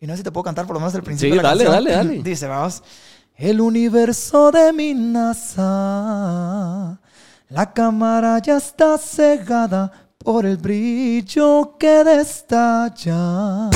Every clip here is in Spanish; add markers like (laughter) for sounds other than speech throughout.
Y no sé si te puedo cantar por lo menos el principio Sí, de la dale, canción. dale, dale. (laughs) Dice, vamos. El universo de mi NASA, la cámara ya está cegada por el brillo que destalla.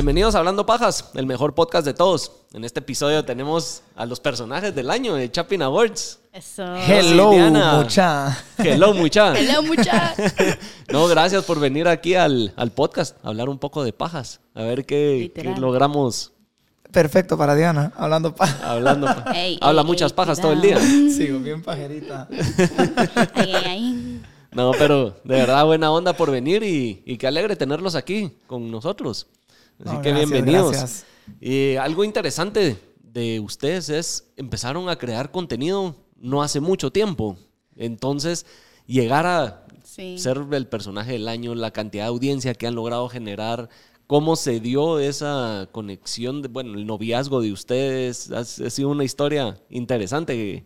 Bienvenidos a Hablando Pajas, el mejor podcast de todos. En este episodio tenemos a los personajes del año de Chapin Awards. Eso. Hello, Diana. mucha. Hello, mucha. (laughs) Hello, mucha. (laughs) No, gracias por venir aquí al, al podcast a hablar un poco de pajas. A ver qué, logramos Perfecto para Diana, hablando pa. hablando. pa- (laughs) Ey, Habla ey, muchas ey, pajas todo el día. Sigo bien pajerita. Ay, ay, ay. No, pero de verdad buena onda por venir y, y qué alegre tenerlos aquí con nosotros. Así No, que gracias, bienvenidos. gracias. Y algo interesante de ustedes es empezaron a crear contenido no hace mucho tiempo. Entonces, llegar a Sí. ser el personaje del año, la cantidad de audiencia que han logrado generar, cómo se dio esa conexión, de, bueno, el noviazgo de ustedes, ha, ha sido una historia interesante.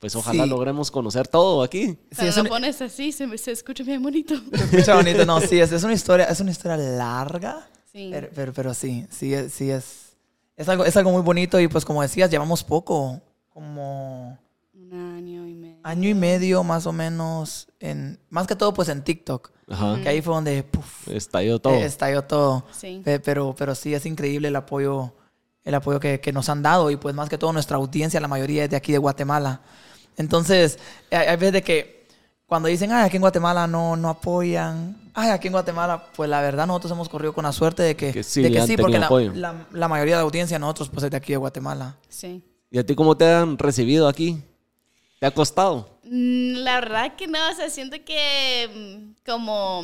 Pues ojalá Sí. logremos conocer todo aquí. Sí, Cuando es lo un- pones así, se, escucha bien bonito. Se escucha bonito. No, sí, es, es una historia, es una historia larga. Sí. Pero, pero, pero sí, sí, es- sí es, es algo, es algo muy bonito y pues como decías, llevamos poco, como Un año y medio. año y medio más o menos, en, más que todo pues en TikTok, Ajá. que ahí fue donde puf, Estalló todo. eh, estalló todo. Sí. Pe- Pero, pero sí es increíble el apoyo, el apoyo que, que nos han dado y pues más que todo nuestra audiencia, la mayoría es de aquí de Guatemala. Entonces, hay, hay veces de que cuando dicen, ay, aquí en Guatemala no, no apoyan, ay, aquí en Guatemala, pues la verdad nosotros hemos corrido con la suerte de que, Que sí, de que sí, porque la, la- la mayoría de la audiencia nosotros pues es de aquí de Guatemala. Sí. ¿Y a ti cómo te han recibido aquí? ¿Te ha costado? Mm, La verdad que no, o sea, siento que mm, como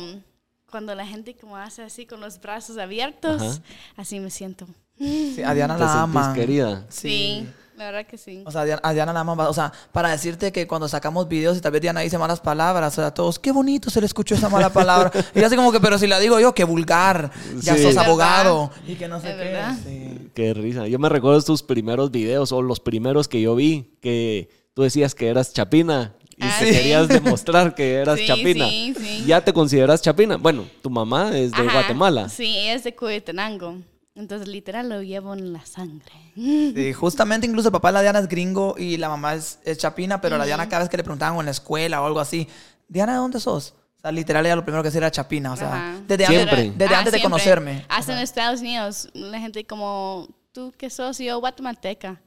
cuando la gente como hace así con los brazos abiertos, Ajá. así me siento. Sí, a Diana ¿Te la aman. querida? Sí, la verdad que sí. O sea, a Diana, a Diana la aman. O sea, para decirte que cuando sacamos videos y tal vez Diana dice malas palabras, o sea, todos, qué bonito se le escuchó esa mala palabra. (laughs) y así como que, pero si la digo yo, qué vulgar. Ya Sí. sos abogado. Y que no sé Es qué. verdad. sí. Qué risa. Yo me recuerdo tus primeros videos o los primeros que yo vi que tú decías que eras chapina y Ah, sí. querías demostrar que eras (laughs) Sí, chapina. sí, sí. ¿Ya te consideras chapina? Bueno, tu mamá es de Ajá. Guatemala. Sí, ella es de Cuetenango. Entonces, literal, lo llevo en la sangre. Sí, justamente incluso el papá de la Diana es gringo y la mamá es, es chapina, pero la Diana cada vez que le preguntaban o en la escuela o algo así, Diana, ¿de dónde sos? O sea, literal ella lo primero que decía era chapina, o sea, Ajá. desde Siempre. antes, desde Ah, antes de conocerme. Hasta en Estados Unidos, la gente como, ¿tú qué sos? Yo, guatemalteca.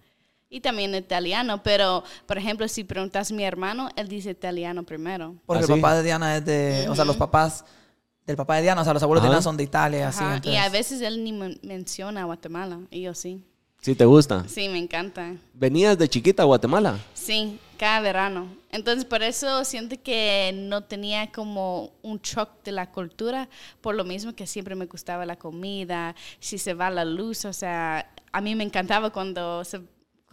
Y también italiano, pero, por ejemplo, si preguntas a mi hermano, él dice italiano primero. Porque ¿Ah, el sí? papá de Diana es de, o sea, los papás del papá de Diana, o sea, los abuelos de Ajá. Diana son de Italia, así. Ajá, Y entonces- a veces él ni men- menciona Guatemala, y yo sí. ¿Sí te gusta? Sí, me encanta. ¿Venías de chiquita a Guatemala? Sí, cada verano. Entonces, por eso siento que no tenía como un shock de la cultura, por lo mismo que siempre me gustaba la comida, si se va la luz, o sea, a mí me encantaba cuando se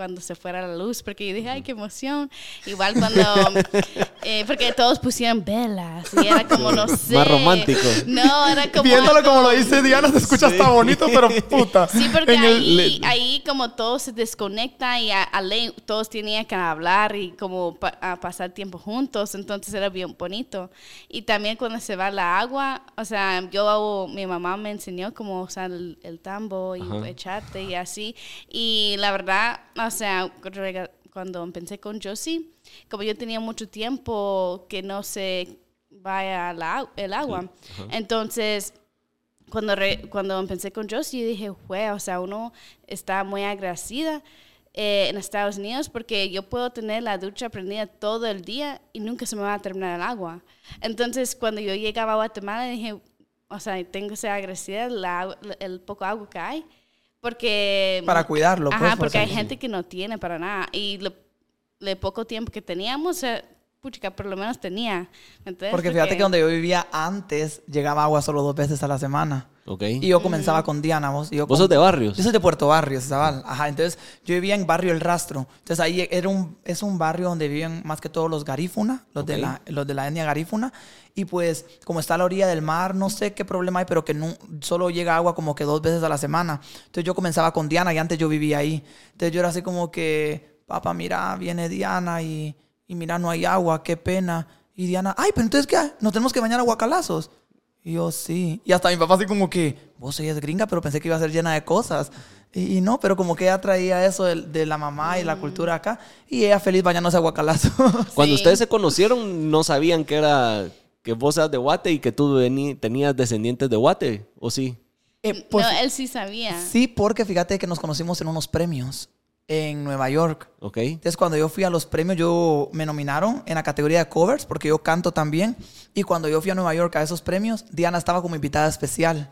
cuando se fuera la luz, porque yo dije, ay, qué emoción. Igual cuando, (laughs) eh, porque todos pusieron velas, y era como, no sé. Más romántico. No, era como... Viéndolo como lo algo- dice Diana, se escucha hasta bonito, pero puta. Sí, porque En el- ahí, ahí como todo se desconecta y a, a ley todos tenían que hablar y como pa- a pasar tiempo juntos, entonces era bien bonito. Y también cuando se va la agua, o sea, yo, hago- mi mamá me enseñó cómo usar el, el tambo y Ajá. echarte y así. Y la verdad, o sea, rega- cuando empecé con Josie, como yo tenía mucho tiempo que no se vaya la, el agua, entonces cuando, re- cuando empecé con Josie, yo dije, güey, o sea, uno está muy agradecida eh, en Estados Unidos porque yo puedo tener la ducha prendida todo el día y nunca se me va a terminar el agua. Entonces, cuando yo llegaba a Guatemala, dije, o sea, tengo que ser agradecida la el poco agua que hay. Porque... Para cuidarlo, pues, Ajá, por porque hay gente que no tiene para nada. Y lo, le poco tiempo que teníamos, eh, puchica, por lo menos tenía. ¿me entiendes? Porque fíjate que donde yo vivía antes, llegaba agua solo dos veces a la semana. Ok. Y yo comenzaba con Diana, vos. Y yo ¿Vos con- sos de barrios? Yo soy de Puerto Barrios, Zabal. Ajá, entonces yo vivía en Barrio El Rastro. Entonces ahí era un, es un barrio donde viven más que todos los garífuna, los, de, Ok. la, los de la etnia garífuna. Y pues como está a la orilla del mar, no sé qué problema hay, pero que no, solo llega agua como que dos veces a la semana. Entonces yo comenzaba con Diana y antes yo vivía ahí. Entonces yo era así como que, papá, mira, viene Diana y, y mira, no hay agua, qué pena. Y Diana, ay, pero entonces, ¿qué? ¿Nos tenemos que bañar a guacalazos? Y yo, sí. Y hasta mi papá así como que, vos ella es gringa, pero pensé que iba a ser llena de cosas. Y, y no, pero como que ella traía eso de, de la mamá y la cultura acá. Y ella feliz bañándose a guacalazos. (laughs) Cuando Sí. ustedes se conocieron, no sabían que era que vos eras de Guate y que tú vení- tenías descendientes de Guate, ¿o sí? Eh, pues, no, él sí sabía. sí, porque fíjate que nos conocimos en unos premios en Nueva York. ¿Ok? Entonces, cuando yo fui a los premios, yo me nominaron en la categoría de covers, porque yo canto también. Y cuando yo fui a Nueva York a esos premios, Diana estaba como invitada especial.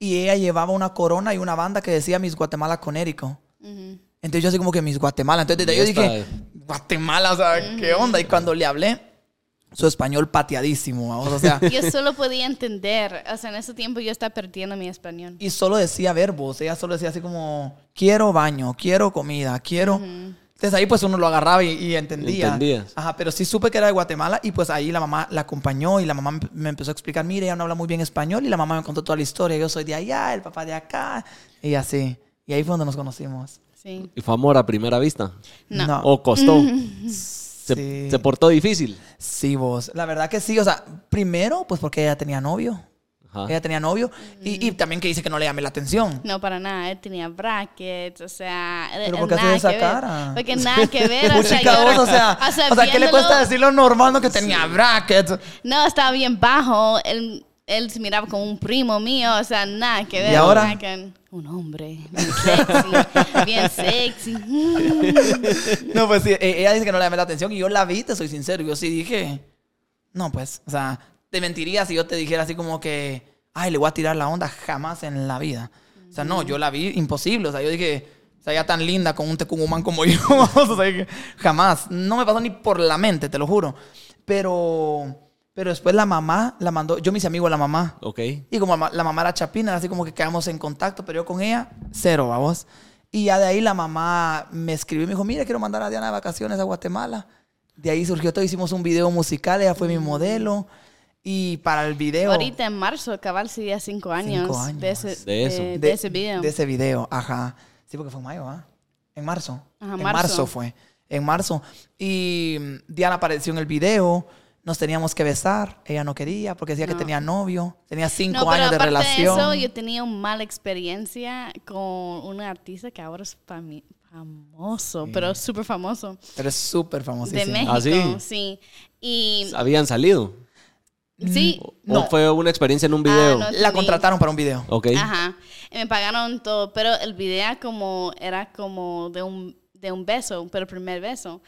Y ella llevaba una corona y una banda que decía Miss Guatemala Conérico. Entonces yo así como que Miss Guatemala. Entonces desde ahí yo dije, Guatemala, o sea, ¿qué onda? Y cuando le hablé, su español pateadísimo, vamos, o sea... Yo solo podía entender, o sea, en ese tiempo yo estaba perdiendo mi español. Y solo decía verbos, ella solo decía así como, quiero baño, quiero comida, quiero... Entonces ahí pues uno lo agarraba y, y entendía. Entendías. Ajá, pero sí supe que era de Guatemala y pues ahí la mamá la acompañó y la mamá me- empezó a explicar, mire, ella no habla muy bien español y la mamá me contó toda la historia. Yo soy de allá, el papá de acá y así. Y ahí fue donde nos conocimos. Sí. ¿Y fue amor a primera vista? No. ¿O costó? (laughs) se, Sí. se portó difícil? Sí, vos. La verdad que sí. O sea, primero pues porque ella tenía novio. Ajá. Ella tenía novio y, y también que dice que no le llamé la atención. No, para nada. Él tenía brackets, o sea... ¿Pero por qué nada esa cara? Porque nada que ver. o (laughs) sea, Puchica, yo- vos, (laughs) o sea, o sea, ¿qué le cuesta decirlo normal no que tenía brackets? No, estaba bien bajo. Él, él se miraba como un primo mío, o sea, nada que ver. ¿Y ahora? que- Un hombre, bien sexy, bien sexy. (laughs) No, pues sí, e- ella dice que no le llamé la atención y yo la vi, te soy sincero. Yo sí dije, no, pues, o sea, te mentiría si yo te dijera así como que, ay, le voy a tirar la onda jamás en la vida. O sea, no, yo la vi imposible. O sea, yo dije, o sea, ella tan linda con un tecumumán como yo, (laughs) o sea, que jamás. No me pasó ni por la mente, te lo juro. Pero, pero después la mamá la mandó, yo me hice amigo de la mamá. Ok. Y como la mamá era chapina, así como que quedamos en contacto, pero yo con ella, cero, vamos. Y ya de ahí la mamá me escribió y me dijo, mira, quiero mandar a Diana de vacaciones a Guatemala. De ahí surgió todo, hicimos un video musical, ella fue mi modelo. Y para el video... Ahorita en marzo, cabal sería cinco años, Cinco años. De, ese, De eso. de- de ese video. De ese video, ajá. Sí, porque fue en mayo, ¿ah? En marzo. Ajá, en marzo. marzo. fue. En marzo. Y mm, Diana apareció en el video. Nos teníamos que besar. Ella no quería porque decía que tenía novio. Tenía cinco no, pero años de aparte relación. de eso, yo tenía una mala experiencia con un artista que ahora es famoso, pero súper famoso. Pero es súper famosísimo. De México, ¿Ah, sí? sí. Y ¿Habían salido? sí, No. ¿O fue una experiencia en un video? no. La Sí. contrataron para un video. Ok. Ajá. Y me pagaron todo, pero el video como era como de un de un beso, pero el primer beso.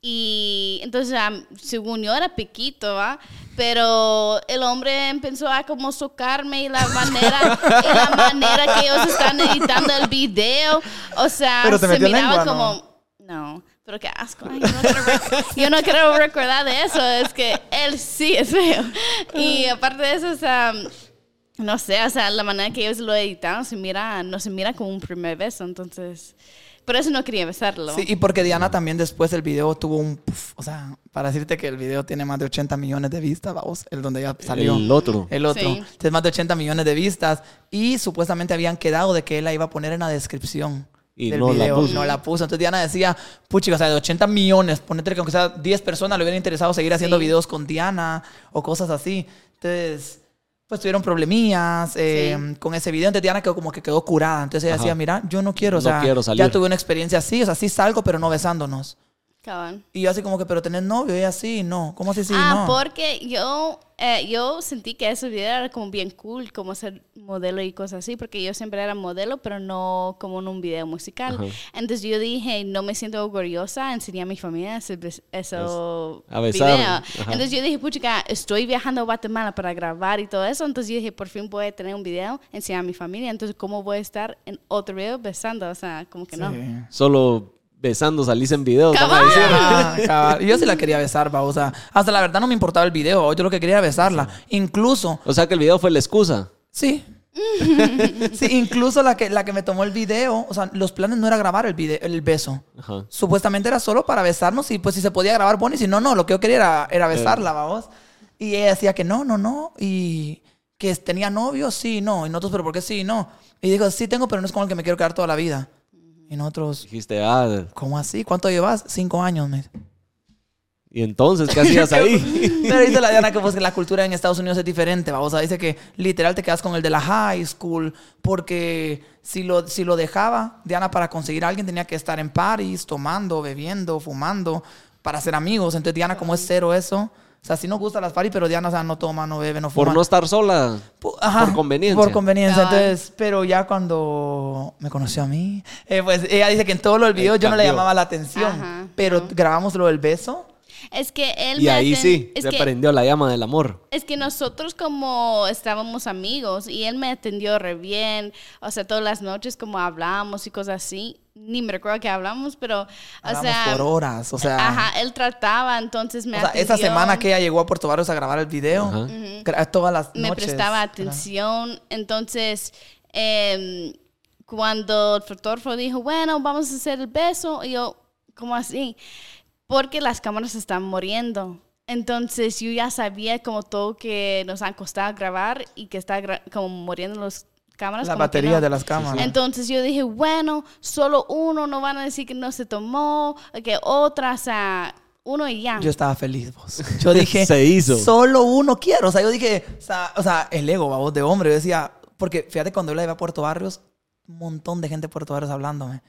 Y entonces, según yo, era piquito, ¿va? Pero el hombre empezó a como socarme y la manera, y la manera que ellos están editando el video, o sea, Pero te se miraba lengua, como, no, pero qué asco. Ay, yo, no yo no quiero recordar de eso, es que él sí es feo. Y aparte de eso, o sea, no sé, o sea, la manera que ellos lo editaron se mira, no se mira como un primer beso, entonces, por eso no quería besarlo. Sí, y porque Diana también después del video tuvo un... puf, o sea, para decirte que el video tiene más de 80 millones de vistas, vamos, el donde ella salió. El otro. El otro. Sí. Tiene más de 80 millones de vistas. Y supuestamente habían quedado de que él la iba a poner en la descripción. Y del no la video. puso. No la puso. Entonces Diana decía, puchi, o sea, de 80 millones, ponete que aunque sea 10 personas le hubieran interesado seguir haciendo Sí. videos con Diana o cosas así. Entonces, pues tuvieron problemillas eh, Sí. con ese video. Entonces Diana quedó como que quedó curada. Entonces ella Ajá. decía, mira, yo no quiero, o No sea, quiero salir. ya tuve una experiencia así, o sea, sí salgo, pero no besándonos. Cabal. Y yo así como que, pero tenés novio, y ella sí, no. ¿Cómo así sí, ah, no? porque yo, eh, yo sentí que ese video era como bien cool, como ser modelo y cosas así, porque yo siempre era modelo, pero no como en un video musical. Ajá. Entonces yo dije, no me siento orgullosa de enseñar a mi familia ese, eso a besar, video. ajá. Entonces yo dije, puchica, estoy viajando a Guatemala para grabar y todo eso, entonces yo dije, por fin voy a tener un video, enseñar a mi familia, entonces ¿cómo voy a estar en otro video besando? O sea, como que no. Sí. Solo besando salís en video. Cabal. Ah, cabal. Yo sí la quería besar, va, o sea, hasta la verdad no me importaba el video, yo lo que quería era besarla. Incluso, O sea que el video fue la excusa. sí. (laughs) sí, incluso la que, la que me tomó el video, o sea, los planes no era grabar el, video, el beso. Ajá. Supuestamente era solo para besarnos y pues si se podía grabar, bueno, y si no, no, lo que yo quería era, era besarla, vamos. Y ella decía que no, no, no, y que tenía novio, sí, no. Y nosotros, pero ¿por qué sí, no? Y dijo, sí tengo, pero no es con el que me quiero quedar toda la vida. Y nosotros, Dijiste, ah, ¿cómo así? ¿Cuánto llevas? Cinco años, me dice. ¿Y entonces qué hacías ahí? (laughs) Pero dice la Diana que pues, que la cultura en Estados Unidos es diferente, vamos. O sea, dice que literal te quedas con el de la high school porque si lo, si lo dejaba, Diana para conseguir a alguien tenía que estar en parties, tomando, bebiendo, fumando, para ser amigos. Entonces Diana como es cero eso. O sea, sí nos gustan las parties, pero Diana o sea, no toma, no bebe, no fuma. Por no estar sola. Pu- ajá, por conveniencia. Por conveniencia. Cabal. Entonces, pero ya cuando me conoció a mí, eh, pues ella dice que en todos los videos yo no le llamaba la atención, Ajá, pero no. grabamos lo del beso. Es que él Y me ahí sí, es se que, prendió la llama del amor. es que nosotros como estábamos amigos y él me atendió re bien, o sea, todas las noches como hablamos y cosas así, ni me recuerdo que hablamos, pero, o Hablamos sea, por horas, o sea, ajá, él trataba, entonces me o sea, esa semana que ella llegó a Puerto Barrios a grabar el video, todas las me noches. prestaba atención, entonces em, cuando el fotógrafo dijo, bueno, vamos a hacer el beso, y yo, ¿cómo así? Porque las cámaras están muriendo. Entonces yo ya sabía como todo que nos han costado grabar y que está como muriendo las cámaras. La batería no. de las cámaras. Entonces yo dije, bueno, solo uno, no van a decir que no se tomó, que otra, o sea, uno y ya. Yo estaba feliz, vos. Yo dije, (laughs) Se hizo. Solo uno quiero. O sea, yo dije, o sea, o sea, el ego, vos, de hombre. Yo decía, porque fíjate, cuando yo la iba a Puerto Barrios, un montón de gente de Puerto Barrios hablándome.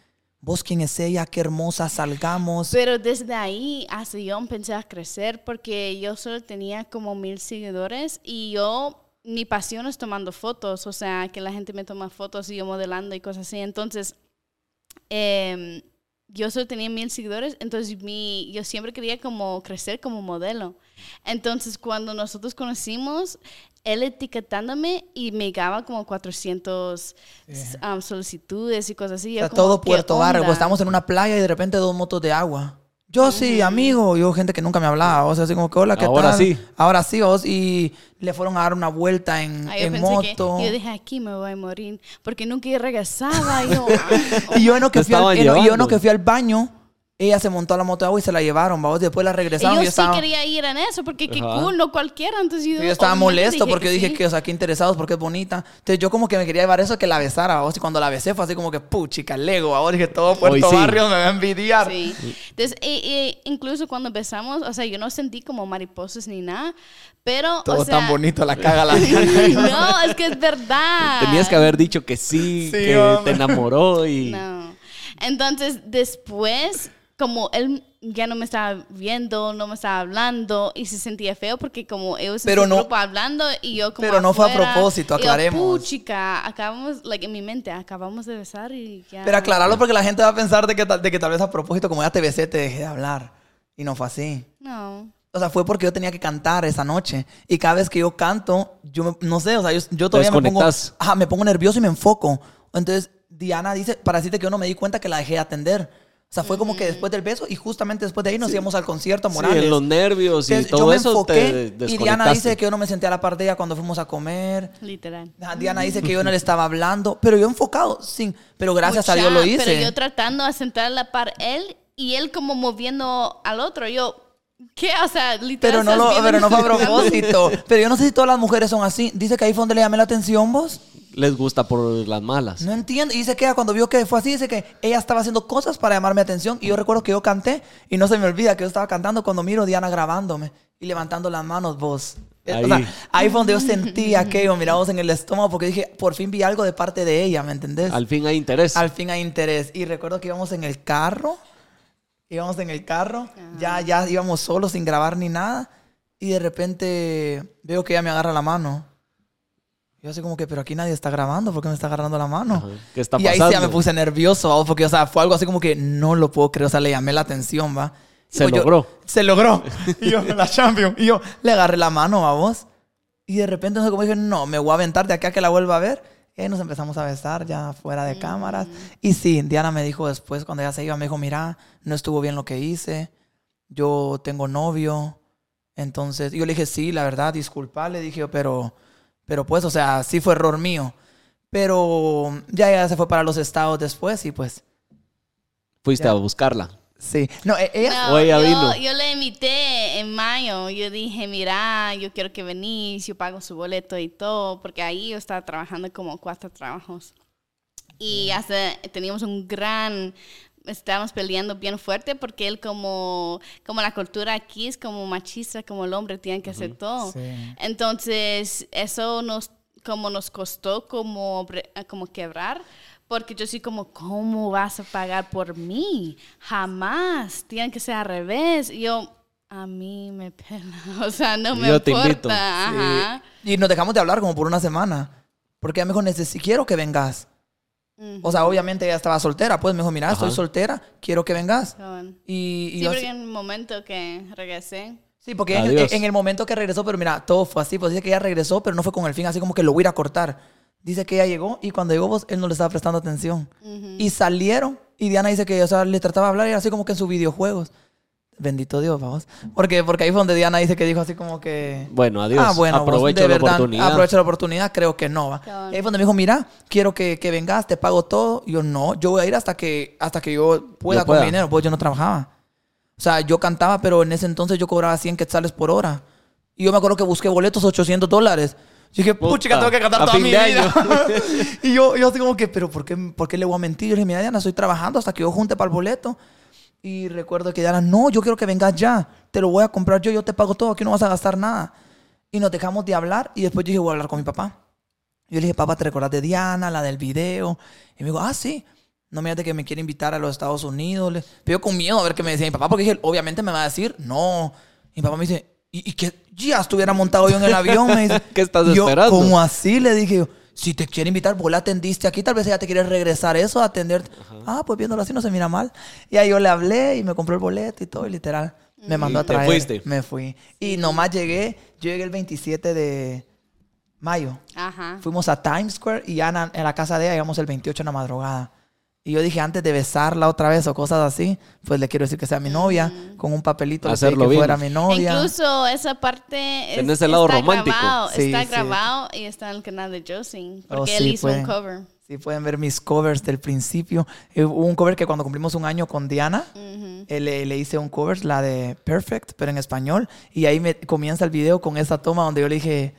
Vos, ¿quién es ella? Qué hermosa, salgamos. Pero desde ahí hasta yo empecé a crecer porque yo solo tenía como mil seguidores y yo, mi pasión es tomando fotos, o sea, que la gente me toma fotos y yo modelando y cosas así. Entonces, em, yo solo tenía mil seguidores, entonces mi, yo siempre quería como crecer como modelo. Entonces, cuando nosotros conocimos, él etiquetándome y me llegaba como 400 um, solicitudes y cosas así. O sea, todo ¿qué Puerto onda? Estamos en una playa y de repente dos motos de agua. Yo sí, amigo. Yo, gente que nunca me hablaba. O sea, así como que, hola, ¿qué Ahora tal? sí. Ahora sí, vos. Y le fueron a dar una vuelta en, Ah, yo en pensé moto. Que, yo dije, aquí me voy a morir. Porque nunca regresaba. Y yo, (laughs) Y yo en lo que Te fui al, estaban yo llevando. que fui al baño, ella se montó a la moto de agua y se la llevaron, vamos. Después la regresaron. yo y sí estaba, quería ir en eso, porque qué Ajá. cool, no cualquiera. Entonces yo, yo estaba molesto porque yo dije sí. que, o sea, que interesados porque es bonita. Entonces yo como que me quería llevar eso que la besara, vamos. Y cuando la besé fue así como que, puchica, Lego, ahora dije todo Puerto sí. Barrio me va a envidiar. Sí. Entonces, y- y incluso cuando empezamos, o sea, yo no sentí como mariposas ni nada, pero. Todo o sea, tan bonito, la (laughs) (laughs) caga la no, es que es verdad. Tenías que haber dicho que sí, Sí, que hombre. te enamoró y... No. Entonces, después, como él ya no me estaba viendo, no me estaba hablando y se sentía feo porque como ellos Pero en su no- grupo hablando y yo como pero no fue a afuera, propósito, y yo, aclaremos. Puchica, acabamos, like, en mi mente, acabamos de besar y ya. Pero aclararlo porque la gente va a pensar de que, tal- de que tal vez a propósito, como ya te besé, te dejé de hablar. Y no fue así. No. O sea, fue porque yo tenía que cantar esa noche. Y cada vez que yo canto, yo me- no sé, o sea, yo, yo todavía me pongo, ajá, me pongo nervioso y me enfoco. Entonces, Diana dice, para decirte que yo no me di cuenta que la dejé de atender. O sea, fue como que después del beso y justamente después de ahí nos íbamos al concierto a Sí, Morales. en los nervios y Entonces, yo todo me eso te enfoqué y Diana dice que yo no me senté a la par de ella cuando fuimos a comer. Literal. Ajá, Diana dice que yo no le estaba hablando, pero yo enfocado, sin, pero gracias a Dios lo hice. Pero yo tratando de sentar a la par él y él como moviendo al otro. Yo, ¿qué? O sea, literal. Pero no, lo, pero no fue a propósito. Pero yo no sé si todas las mujeres son así. Dice que ahí fue donde le llamé la atención, vos. Les gusta por las malas. No entiendo. Y dice que ella cuando vio que fue así, dice que ella estaba haciendo cosas para llamar mi atención. Y yo recuerdo que yo canté y no se me olvida que yo estaba cantando cuando miro a Diana grabándome y levantando las manos, vos. Eh, Ahí. O sea, ahí fue donde yo sentí aquello, mira vos en el estómago, porque dije, por fin vi algo de parte de ella, ¿me entendés? Al fin hay interés. Al fin hay interés. Y recuerdo que íbamos en el carro. Íbamos en el carro. Ya, ya íbamos solos sin grabar ni nada. Y de repente veo que ella me agarra la mano. Yo así como que, pero aquí nadie está grabando. ¿Por qué me está agarrando la mano? Ajá. ¿Qué está y ahí sí ya pasando? me puse nervioso, ¿va? porque, o sea, fue algo así como que no lo puedo creer. O sea, le llamé la atención, ¿va? Y Se pues yo- logró. se logró. (laughs) Y yo, la champion. Y yo le agarré la mano a vos. Y de repente, no sé cómo dije, no, me voy a aventar de aquí a que la vuelva a ver. Y ahí nos empezamos a besar ya fuera de cámaras. Y sí, Diana me dijo después, cuando ella se iba, me dijo, mira, no estuvo bien lo que hice. Yo tengo novio. Entonces, yo le dije, sí, la verdad, disculpa, le dije, pero, pero pues, o sea, sí fue error mío. Pero ya ella se fue para los estados después y pues, Fuiste Ya. a buscarla. sí. No, e- ella... No, O ella yo, vino. yo le invité en mayo. Yo dije, mira, yo quiero que venís, yo pago su boleto y todo, porque ahí yo estaba trabajando como cuatro trabajos. Y hace, teníamos un gran estábamos peleando bien fuerte porque él como, como la cultura aquí es como machista, como el hombre tiene que hacer todo. Sí. Entonces, eso nos, como nos costó como, bre- como quebrar. Porque yo soy como, ¿cómo vas a pagar por mí? Jamás. Tiene que ser al revés. Y yo, a mí me pela. (laughs) O sea, no me Yo te importa. invito. Ajá. Y nos dejamos de hablar como por una semana. Porque ella me dijo, necesito, quiero que vengas. O sea, obviamente ella estaba soltera. Pues me dijo, mira, estoy soltera, quiero que vengas. Y, y Sí, yo porque así- en el momento que regresé, Sí, porque en, el momento que regresó, pero mira, todo fue así. Pues dice que ella regresó, pero no fue con el fin, así como que lo voy a ir a cortar. Dice que ella llegó y cuando llegó, pues, él no le estaba prestando atención. Y salieron y Diana dice que, o sea, le trataba de hablar y era así como que en sus videojuegos. Bendito Dios, vamos. Porque, porque ahí fue donde Diana dice que dijo así como que... Bueno, adiós. Ah, bueno, vos Aprovecho de la verdad, oportunidad. Aprovecho la oportunidad, creo que no. ¿va? Y ahí fue donde me dijo, mira, quiero que, que vengas, te pago todo. Y yo, no, yo voy a ir hasta que, hasta que yo pueda Yo con pueda. mi dinero, pues yo no trabajaba. O sea, yo cantaba, pero en ese entonces yo cobraba 100 quetzales por hora. Y yo me acuerdo que busqué boletos 800 dólares. Yo dije, pucha, tengo que cantar a toda mi vida. (laughs) y yo, yo así como que, pero ¿por qué, ¿por qué le voy a mentir? Yo le dije, mira, Diana, estoy trabajando hasta que yo junte para el boleto. Y recuerdo que Diana, no, yo quiero que vengas ya. Te lo voy a comprar yo, yo te pago todo, aquí no vas a gastar nada. Y nos dejamos de hablar y después yo dije, voy a hablar con mi papá. Yo le dije, papá, ¿te recuerdas de Diana, la del video? Y me dijo, ah, sí. No me de que me quiere invitar a los Estados Unidos. Le- Pero yo con miedo a ver qué me decía mi papá, porque dije, obviamente me va a decir, no. Y mi papá me dice, ¿y, y que ya estuviera montado yo en el avión? Me dice, (laughs) ¿Qué estás yo, esperando? ¿Cómo así? Le dije yo, si te quiere invitar, vos la atendiste aquí, tal vez ella te quiere regresar eso, a atenderte. Ah, pues viéndolo así no se mira mal. Y ahí yo le hablé y me compró el boleto y todo, y literal. Me mandó Y a te traer. fuiste. Me fui. Y nomás llegué, yo llegué el 27 de mayo. ajá. Fuimos a Times Square y ya en, en la casa de ella llegamos el 28 en la madrugada. Y yo dije, antes de besarla otra vez o cosas así, pues le quiero decir que sea mi novia, con un papelito le Hacerlo que bien. fuera mi novia. Incluso esa parte es- ese lado está romántico. grabado, Sí, está sí. grabado y está en el canal de Josie, porque Oh, él sí, hizo un pueden- cover. Sí, pueden ver mis covers del principio. Eh, Hubo un cover que cuando cumplimos un año con Diana, Ujú. eh, le, le hice un cover, la de Perfect, pero en español. Y ahí me comienza el video con esa toma donde yo le dije...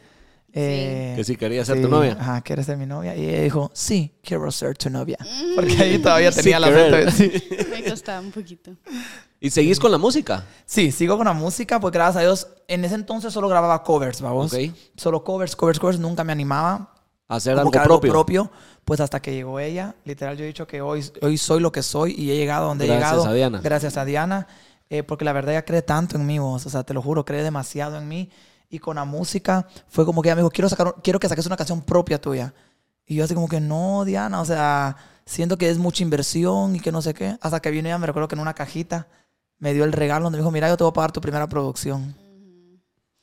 eh, Que sí quería ser sí, tu novia. Ajá, ¿quieres ser mi novia? Y ella dijo, sí, quiero ser tu novia. Porque ahí todavía (laughs) Sí, tenía la querer. (laughs) Sí. Me costaba un poquito. ¿Y seguís con la música? Sí, sigo con la música, pues gracias a Dios. En ese entonces solo grababa covers, vamos. Ok. Solo covers, covers, covers. Nunca me animaba. Hacer como algo que propio. Pues hasta que llegó ella. Literal, yo he dicho que hoy, hoy soy lo que soy y he llegado a donde he Gracias llegado. a Diana. Gracias a Diana. eh, porque la verdad ella cree tanto en mí, vos. O sea, te lo juro, cree demasiado en mí. Y con la música fue como que ella me dijo, quiero, sacar, quiero que saques una canción propia tuya. Y yo así como que, no, Diana, o sea, siento que es mucha inversión y que no sé qué. Hasta que vino ella, me recuerdo que en una cajita me dio el regalo donde me dijo, mira, yo te voy a pagar tu primera producción.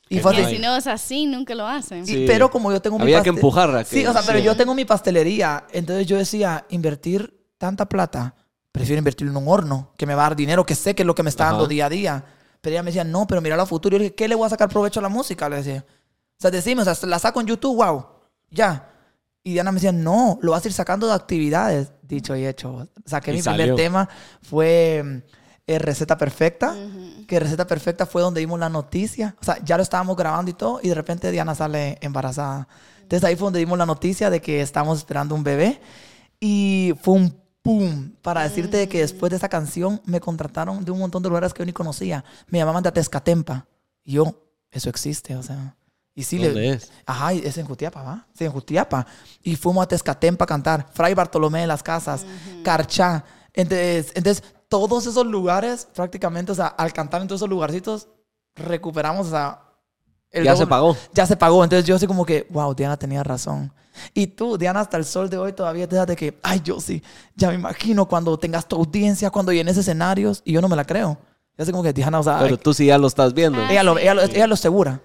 Y fue así, Porque si no es así, nunca lo hacen. y- Sí. pero como yo tengo mi Había que pastel- empujar a que- Sí, o sea, pero sí. yo tengo mi pastelería. Entonces yo decía, invertir tanta plata, prefiero invertirlo en un horno que me va a dar dinero, que sé que es lo que me está Ajá. dando día a día. Pero ella me decía, no, pero mira a futuro. Yo le dije, ¿qué le voy a sacar provecho a la música? Le decía. O sea, decime, o sea, la saco en YouTube, wow. Ya. Y Diana me decía, no, lo vas a ir sacando de actividades. Dicho y hecho. Saqué Y mi salió. primer tema. Fue eh, Receta Perfecta. Que Receta Perfecta fue donde dimos la noticia. O sea, ya lo estábamos grabando y todo. Y de repente Diana sale embarazada. Entonces ahí fue donde dimos la noticia de que estábamos esperando un bebé. Y fue un pum para decirte de que después de esa canción me contrataron de un montón de lugares que yo ni conocía. Me llamaban de Atezcatempa. Y yo, eso existe, o sea. Y sí, ¿Dónde le, es? Ajá, es en Jutiapa, ¿va? Sí, en Jutiapa. Y fuimos a Tezcatempa a cantar. Fray Bartolomé de las Casas, Carchá. Entonces, entonces, todos esos lugares, prácticamente, o sea, al cantar en todos esos lugarcitos, recuperamos, o sea... el Ya se doble. pagó. Ya se pagó. Entonces yo así como que, wow, Diana tenía razón. Y tú, Diana, hasta el sol de hoy todavía te das de que, ay, yo sí, ya me imagino cuando tengas tu audiencia, cuando llenes escenarios, y yo no me la creo. Yo así como que, Diana, o sea, Pero tú sí ya lo estás viendo. Ella, lo, sí, ella, lo, sí. ella lo asegura.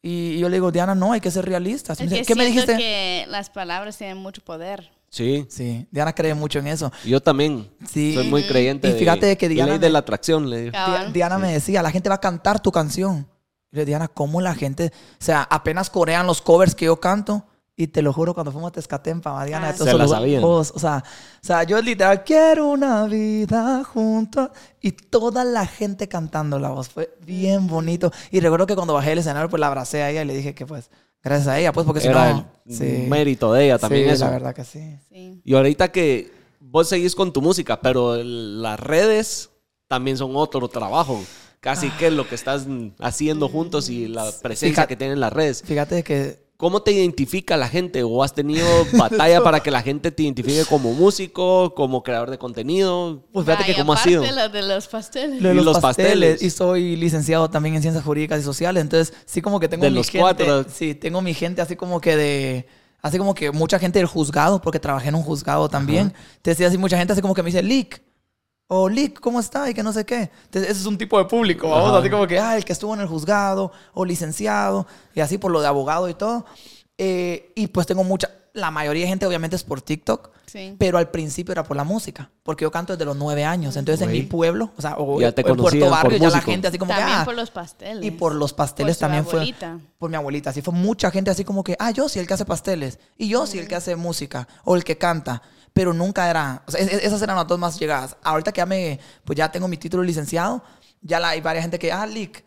Y yo le digo, Diana, no, hay que ser realistas. Es que ¿Qué me dijiste? que las palabras tienen mucho poder. Sí. Sí, Diana cree mucho en eso. Yo también. Sí. Soy muy creyente. Y fíjate de, que la Diana ley me- de la atracción, le digo. Diana me decía, la gente va a cantar tu canción. Y yo le Diana, ¿cómo la gente? O sea, apenas corean los covers que yo canto. Y te lo juro, cuando fuimos a Tezcatempa, ¿va, Diana, Ah, Se la sabían. o, sea, o sea, yo literal, quiero una vida junto. a-". Y toda la gente cantando la voz. Fue bien bonito. Y recuerdo que cuando bajé del escenario, pues la abracé a ella y le dije que, pues, gracias a ella, pues, porque si Era no. el sí. mérito de ella también sí, eso. la verdad que sí. Sí. Y ahorita que vos seguís con tu música, pero las redes también son otro trabajo. Casi que lo que estás haciendo juntos y la presencia Fíjate- que tienen las redes. Fíjate que ¿Cómo te identifica la gente? ¿O has tenido (laughs) batalla para que la gente te identifique como músico, como creador de contenido? Pues fíjate Ay, que cómo ha sido. lo de los pasteles. lo de Y los, los pasteles, pasteles. y soy licenciado también en ciencias jurídicas y sociales, entonces sí como que tengo De mi los gente, cuatro. sí, tengo mi gente así como que de así como que mucha gente del juzgado porque trabajé en un juzgado también. Entonces sí, así mucha gente así como que me dice, "Lick, o Lick, ¿cómo está? Y que no sé qué. Entonces, ese es un tipo de público, vamos, Ajá. así como que, ah, el que estuvo en el juzgado, o licenciado, y así por lo de abogado y todo. Eh, y pues tengo mucha, la mayoría de gente obviamente es por TikTok, Sí. pero al principio era por la música, porque yo canto desde los nueve años. Entonces en mi pueblo, o sea, o Ya te en Puerto Barrio, ya la gente así como También que, ah, por los pasteles. y por los pasteles Por también fue abuelita. por mi abuelita. Así fue mucha gente así como que, ah, yo sí el que hace pasteles. Y yo sí el que hace música. O el que canta. Pero nunca era, o sea, es- es- esas eran las dos más llegadas. Ahorita que ya me, pues ya tengo mi título licenciado, ya la, hay varias gente que, ah, Lick.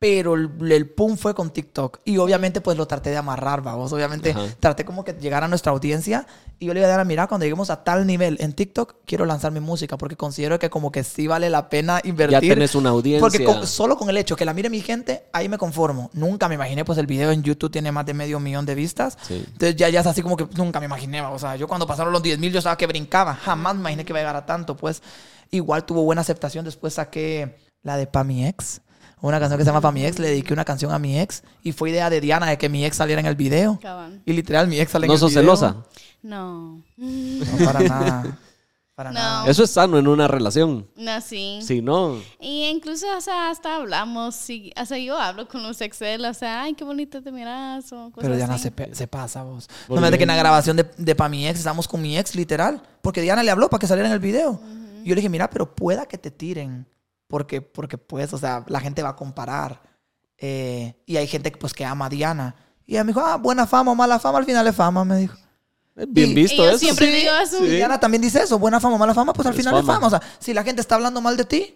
Pero el, el pum fue con TikTok. Y obviamente pues lo traté de amarrar, vamos. Obviamente Ajá. traté como que llegar a nuestra audiencia. Y yo le iba a dar a mirar, cuando lleguemos a tal nivel en TikTok, quiero lanzar mi música. Porque considero que como que sí vale la pena invertir. Ya tenés una audiencia. Porque con- solo con el hecho que la mire mi gente, ahí me conformo. Nunca me imaginé, pues el video en YouTube tiene más de medio millón de vistas. Sí. Entonces ya, ya es así como que nunca me imaginé. O sea, yo cuando pasaron los 10 mil yo estaba que brincaba. Jamás me imaginé que iba a llegar a tanto. Pues igual tuvo buena aceptación. Después saqué la de Pa' mi ex. Una canción que se llama Pa' mi ex. Le dediqué una canción a mi ex. Y fue idea de Diana de que mi ex saliera en el video. Cabal. Y literal, mi ex sale en ¿No el sos video. celosa? No. No, para nada. Para No. nada. Eso es sano en una relación. No, sí. Si no, Y incluso, o sea, hasta hablamos, sí, o sea, yo hablo con los ex de él, o sea, ay, qué bonito te miras, o cosas Pero Diana así. se, se pasa, vos. ¿Por No me que en la grabación de, de Pa' mi ex, estamos con mi ex, literal. Porque Diana le habló para que saliera en el video. Y yo le dije, mira, pero pueda que te tiren. Porque, porque pues, o sea, la gente va a comparar. Eh, y hay gente pues, que ama a Diana. Y ella me dijo, ah, buena fama o mala fama, al final es fama, me dijo. bien Y- visto y yo eso. siempre digo eso. Y Diana también dice eso, buena fama o mala fama, pues al Es final es fama. fama. O sea, si la gente está hablando mal de ti,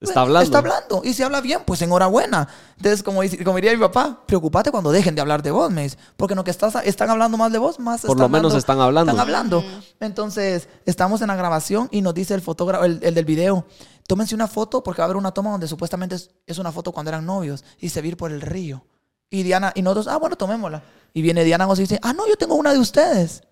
Está hablando. Está hablando. Y si habla bien, pues enhorabuena. Entonces, como, dice- como diría mi papá, preocupate cuando dejen de hablar de vos, me dice. Porque no que estás, están hablando más de vos, más Por lo menos dando- están hablando. Están hablando. Entonces, estamos en la grabación y nos dice el fotógrafo, el, el del video, tómense una foto porque va a haber una toma donde supuestamente es, es una foto cuando eran novios y se vir por el río. Y Diana, y nosotros, ah, bueno, tomémosla. Y viene Diana y dice, ah, no, yo tengo una de ustedes.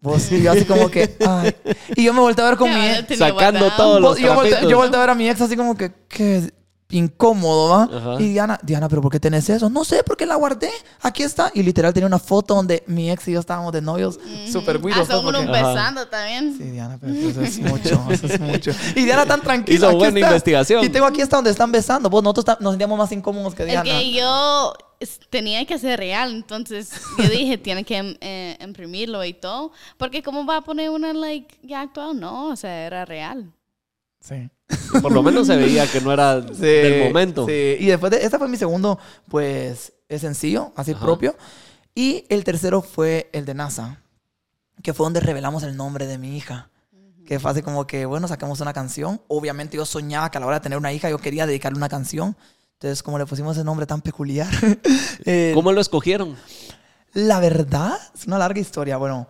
Vos y yo así como que, (laughs) ay. Y yo me volteé a ver con Ya, mi ex. Sacando todos los Yo volteé, yo volteé a ver a mi ex así como que, que incómodo, ¿va? Ajá. Y Diana, Diana, ¿pero por qué tenés eso? No sé, porque la guardé. Aquí está. Y literal tenía una foto donde mi ex y yo estábamos de novios. Súper güiros. Hasta pues, uno porque- Ajá. besando también. Sí, Diana, pero eso es mucho, (laughs) eso es mucho. Y Diana tan tranquila. Hizo aquí buena está. investigación. Y tengo aquí hasta donde están besando. Vos, nosotros nos sentíamos más incómodos que Es Diana. que yo es- tenía que ser real, entonces yo (laughs) dije, tiene que eh, imprimirlo y todo, porque cómo va a poner una, like, ya actual, no, o sea, era real. Sí. (laughs) Por lo menos se veía que no era Sí, del momento. Sí, y después de, este fue mi segundo, pues, es sencillo, así Ajá. propio. Y el tercero fue el de NASA, que fue donde revelamos el nombre de mi hija. Que fue así como que, bueno, sacamos una canción. Obviamente yo soñaba que a la hora de tener una hija yo quería dedicarle una canción. Entonces, como le pusimos ese nombre tan peculiar. (laughs) eh, ¿Cómo lo escogieron? la verdad, es una larga historia. Bueno,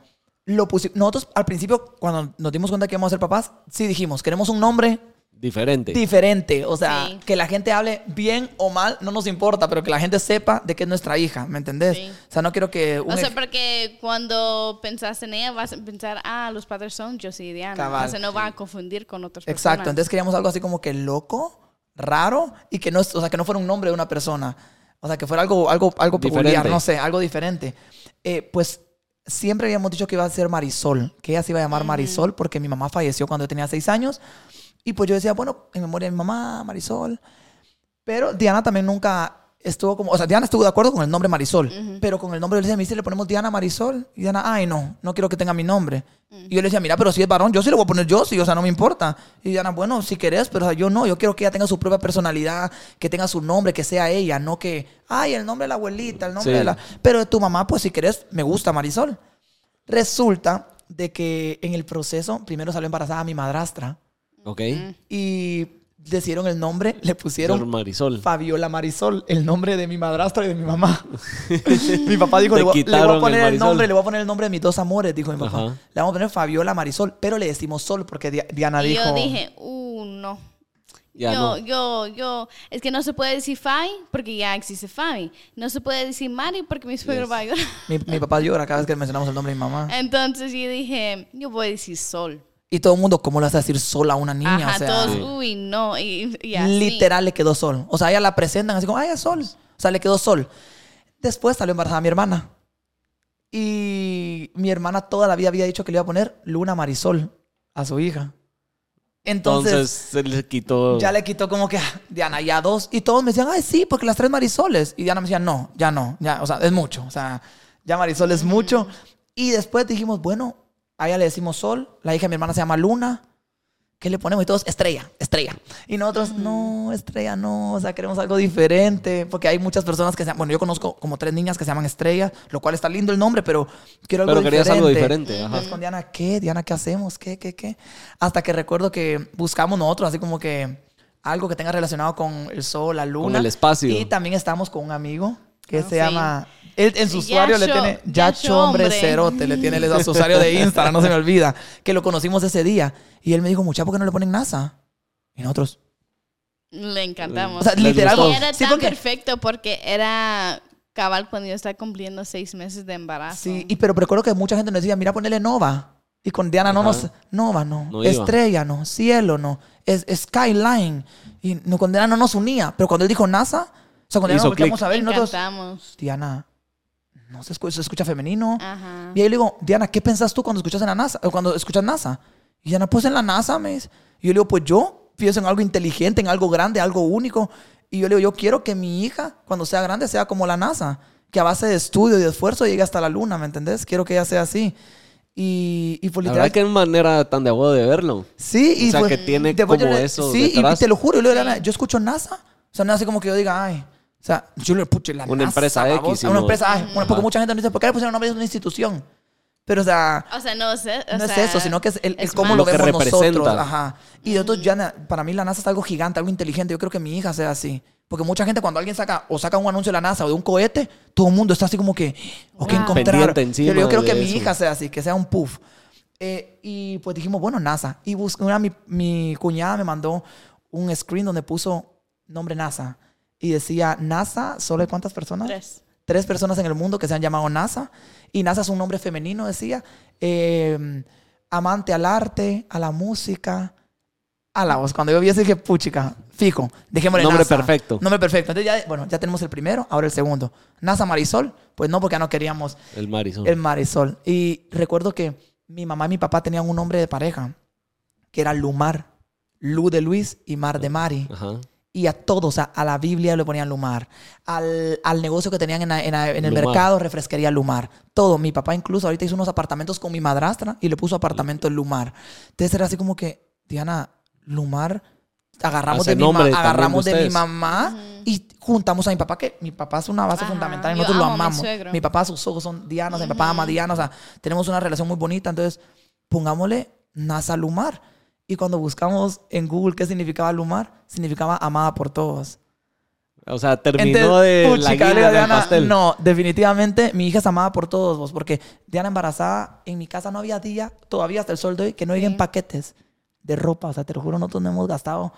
lo pusi- nosotros al principio, cuando nos dimos cuenta que íbamos a ser papás, sí dijimos, queremos un nombre Diferente. diferente. O sea, Sí. que la gente hable bien o mal, no nos importa, pero que la gente sepa de que es nuestra hija, ¿me entendés? Sí. O sea, no quiero que... un O sea, porque cuando pensás en ella vas a pensar, ah, los padres son yo y Diana. Cabal. O sea, no va a confundir con otros Exacto, entonces queríamos algo así como que loco, raro, y que no, o sea, que no fuera un nombre de una persona. O sea, que fuera algo, algo, algo peculiar, Diferente. no sé, algo diferente. Eh, pues siempre habíamos dicho que iba a ser Marisol, que ella se iba a llamar Marisol porque mi mamá falleció cuando yo tenía seis años. Y pues yo decía, bueno, en memoria de mi mamá, Marisol. Pero Diana también nunca estuvo como, o sea, Diana estuvo de acuerdo con el nombre Marisol, pero con el nombre de Luis me dice, le ponemos Diana Marisol. Y Diana, ay, no, no quiero que tenga mi nombre. Y yo le decía, mira, pero si es varón, yo sí le voy a poner yo, sí, o sea, no me importa. Y Diana, bueno, si querés, pero o sea, yo no, yo quiero que ella tenga su propia personalidad, que tenga su nombre, que sea ella, no que, ay, el nombre de la abuelita, el nombre Sí. de la... Pero de tu mamá, pues si querés, me gusta Marisol. Resulta de que en el proceso, primero salió embarazada mi madrastra. Ok. Y decidieron el nombre, le pusieron Marisol. Fabiola Marisol, el nombre de mi madrastra y de mi mamá. (laughs) mi papá dijo, le voy, le voy a el poner el, Marisol. nombre, le voy a poner el nombre de mis dos amores, dijo mi papá. Ajá. Le vamos a poner Fabiola Marisol, pero le decimos Sol porque Di- Diana Y dijo... yo dije, uh, no. Ya yo, no. yo, yo, es que no se puede decir Fabi porque ya existe Fabi. No se puede decir Mari porque mi suegro Yes. va a llorar. Mi, mi papá llora cada vez que mencionamos el nombre de mi mamá. Entonces yo dije, yo voy a decir Sol. Y todo el mundo, ¿cómo le vas a decir Sol a una niña? Ajá, o sea, todos, Sí. uy, no. Y, y así. literal le quedó Sol. O sea, ella la presentan así como, ay, es Sol. O sea, le quedó Sol. Después salió embarazada mi hermana. Y mi hermana toda la vida había dicho que le iba a poner Luna Marisol a su hija. Entonces, Entonces, se le quitó. ya le quitó como que, "Ah, Diana, ya dos. Y todos me decían, ay, sí, porque las tres Marisoles. Y Diana me decía, no, ya no, ya, o sea, es mucho. O sea, ya Marisol es mucho. Y después dijimos, bueno, a ella le decimos Sol, la hija de mi hermana se llama Luna. ¿Qué le ponemos? Y todos, estrella, estrella. Y nosotros, no, estrella no, o sea, queremos algo diferente, porque hay muchas personas que se llaman, bueno, yo conozco como tres niñas que se llaman estrella, lo cual está lindo el nombre, pero quiero algo Pero querías diferente. algo diferente, ajá. Con Diana, ¿qué? Diana, ¿qué hacemos? ¿Qué, qué, qué? Hasta que recuerdo que buscamos nosotros, así como que algo que tenga relacionado con el sol, la luna. el espacio. Y también estamos con un amigo que se sí. llama... Él en su usuario le tiene Yacho hombre cerote, le tiene a su usuario de Instagram, no se me olvida, que lo conocimos ese día. Y él me dijo, mucha, ¿por qué no le ponen NASA? Y nosotros, Le encantamos. o sea, literal, y era sí, tan porque, perfecto porque era cabal cuando yo estaba cumpliendo seis meses de embarazo. sí, y pero recuerdo que mucha gente nos decía, mira, ponele Nova. Y con Diana no Ajá. nos, Nova no, No. Estrella no, Cielo no, es, Skyline. Y no, con Diana no nos unía, pero cuando él dijo NASA, o sea, cuando Diana Hizo nos volteamos a ver y nosotros, encantamos. Diana, no se escucha, se escucha femenino. Ajá. Y ahí le digo, Diana, ¿qué pensás tú cuando escuchas en la NASA? O cuando escuchas NASA. Y Diana, pues en la NASA, me dice. Y yo le digo, pues yo pienso en algo inteligente, en algo grande, algo único. Y yo le digo, yo quiero que mi hija, cuando sea grande, sea como la NASA. Que a base de estudio y de esfuerzo llegue hasta la luna, ¿me entendés? Quiero que ella sea así. Y, y pues La literal. verdad que es manera tan de abuelo de verlo. Sí, y O sea, pues, que tiene yo como le- eso Sí, y detrás. te lo juro, yo, le digo yo escucho NASA. O sea, no es así como que yo diga, ay. O sea, yo le puche la Una NASA, empresa X, Una no- empresa, ay, bueno, porque mucha gente me dice, ¿por qué le pusieron nombre de una institución? Pero, o sea, O sea, no sé. o no es sea, eso, sino que es el, el es cómo lo Lo que vemos nosotros. representa. Ajá. Y nosotros ya, para mí la NASA es algo gigante, algo inteligente. Yo creo que mi hija sea así. Porque mucha gente cuando alguien saca o saca un anuncio de la NASA o de un cohete, todo el mundo está así como que, o que encontrar. Pero yo creo que de mi eso. hija sea así, que sea un puff. Eh, y pues dijimos, bueno, NASA. Y busqué una, mi, mi cuñada me mandó un screen donde puso nombre NASA. Y decía, NASA, ¿solo hay cuántas personas? Tres. tres personas en el mundo que se han llamado NASA. Y NASA es un nombre femenino, decía. Eh, amante al arte, a la música, a la voz. Cuando yo vi eso dije, puchica, fijo, dejémosle Nombre NASA. perfecto. Nombre perfecto. Entonces ya, bueno, ya tenemos el primero, ahora el segundo. NASA Marisol, pues no, porque ya no queríamos El Marisol. el Marisol. Y recuerdo que mi mamá y mi papá tenían un nombre de pareja, que era Lumar. Lu de Luis y Mar de Mari. Ajá. Y a todos, o sea, a la Biblia le ponían Lumar. Al, al negocio que tenían en, la- en la- en el Lumar. mercado, refresquería Lumar. Todo. Mi papá incluso ahorita hizo unos apartamentos con mi madrastra y le puso apartamento en Lumar. Entonces era así como que, Diana, Lumar, agarramos, Hace de mi, ma- nombre también agarramos de de mi mamá y juntamos a mi papá, que mi papá es una base Ajá. fundamental y Yo nosotros lo amo a mi amamos. suegro. Mi papá, sus ojos son Dianas, mi papá ama a Diana, o sea, tenemos una relación muy bonita. Entonces, pongámosle NASA Lumar. Y cuando buscamos en Google qué significaba Lumar, significaba amada por todos. O sea, terminó Entonces, de la puchica, le guinda digo a del Diana, pastel. No, definitivamente mi hija es amada por todos vos, porque Diana embarazada, en mi casa no había día, todavía hasta el sol de hoy, que no lleguen Sí. paquetes de ropa. O sea, te lo juro, nosotros no hemos gastado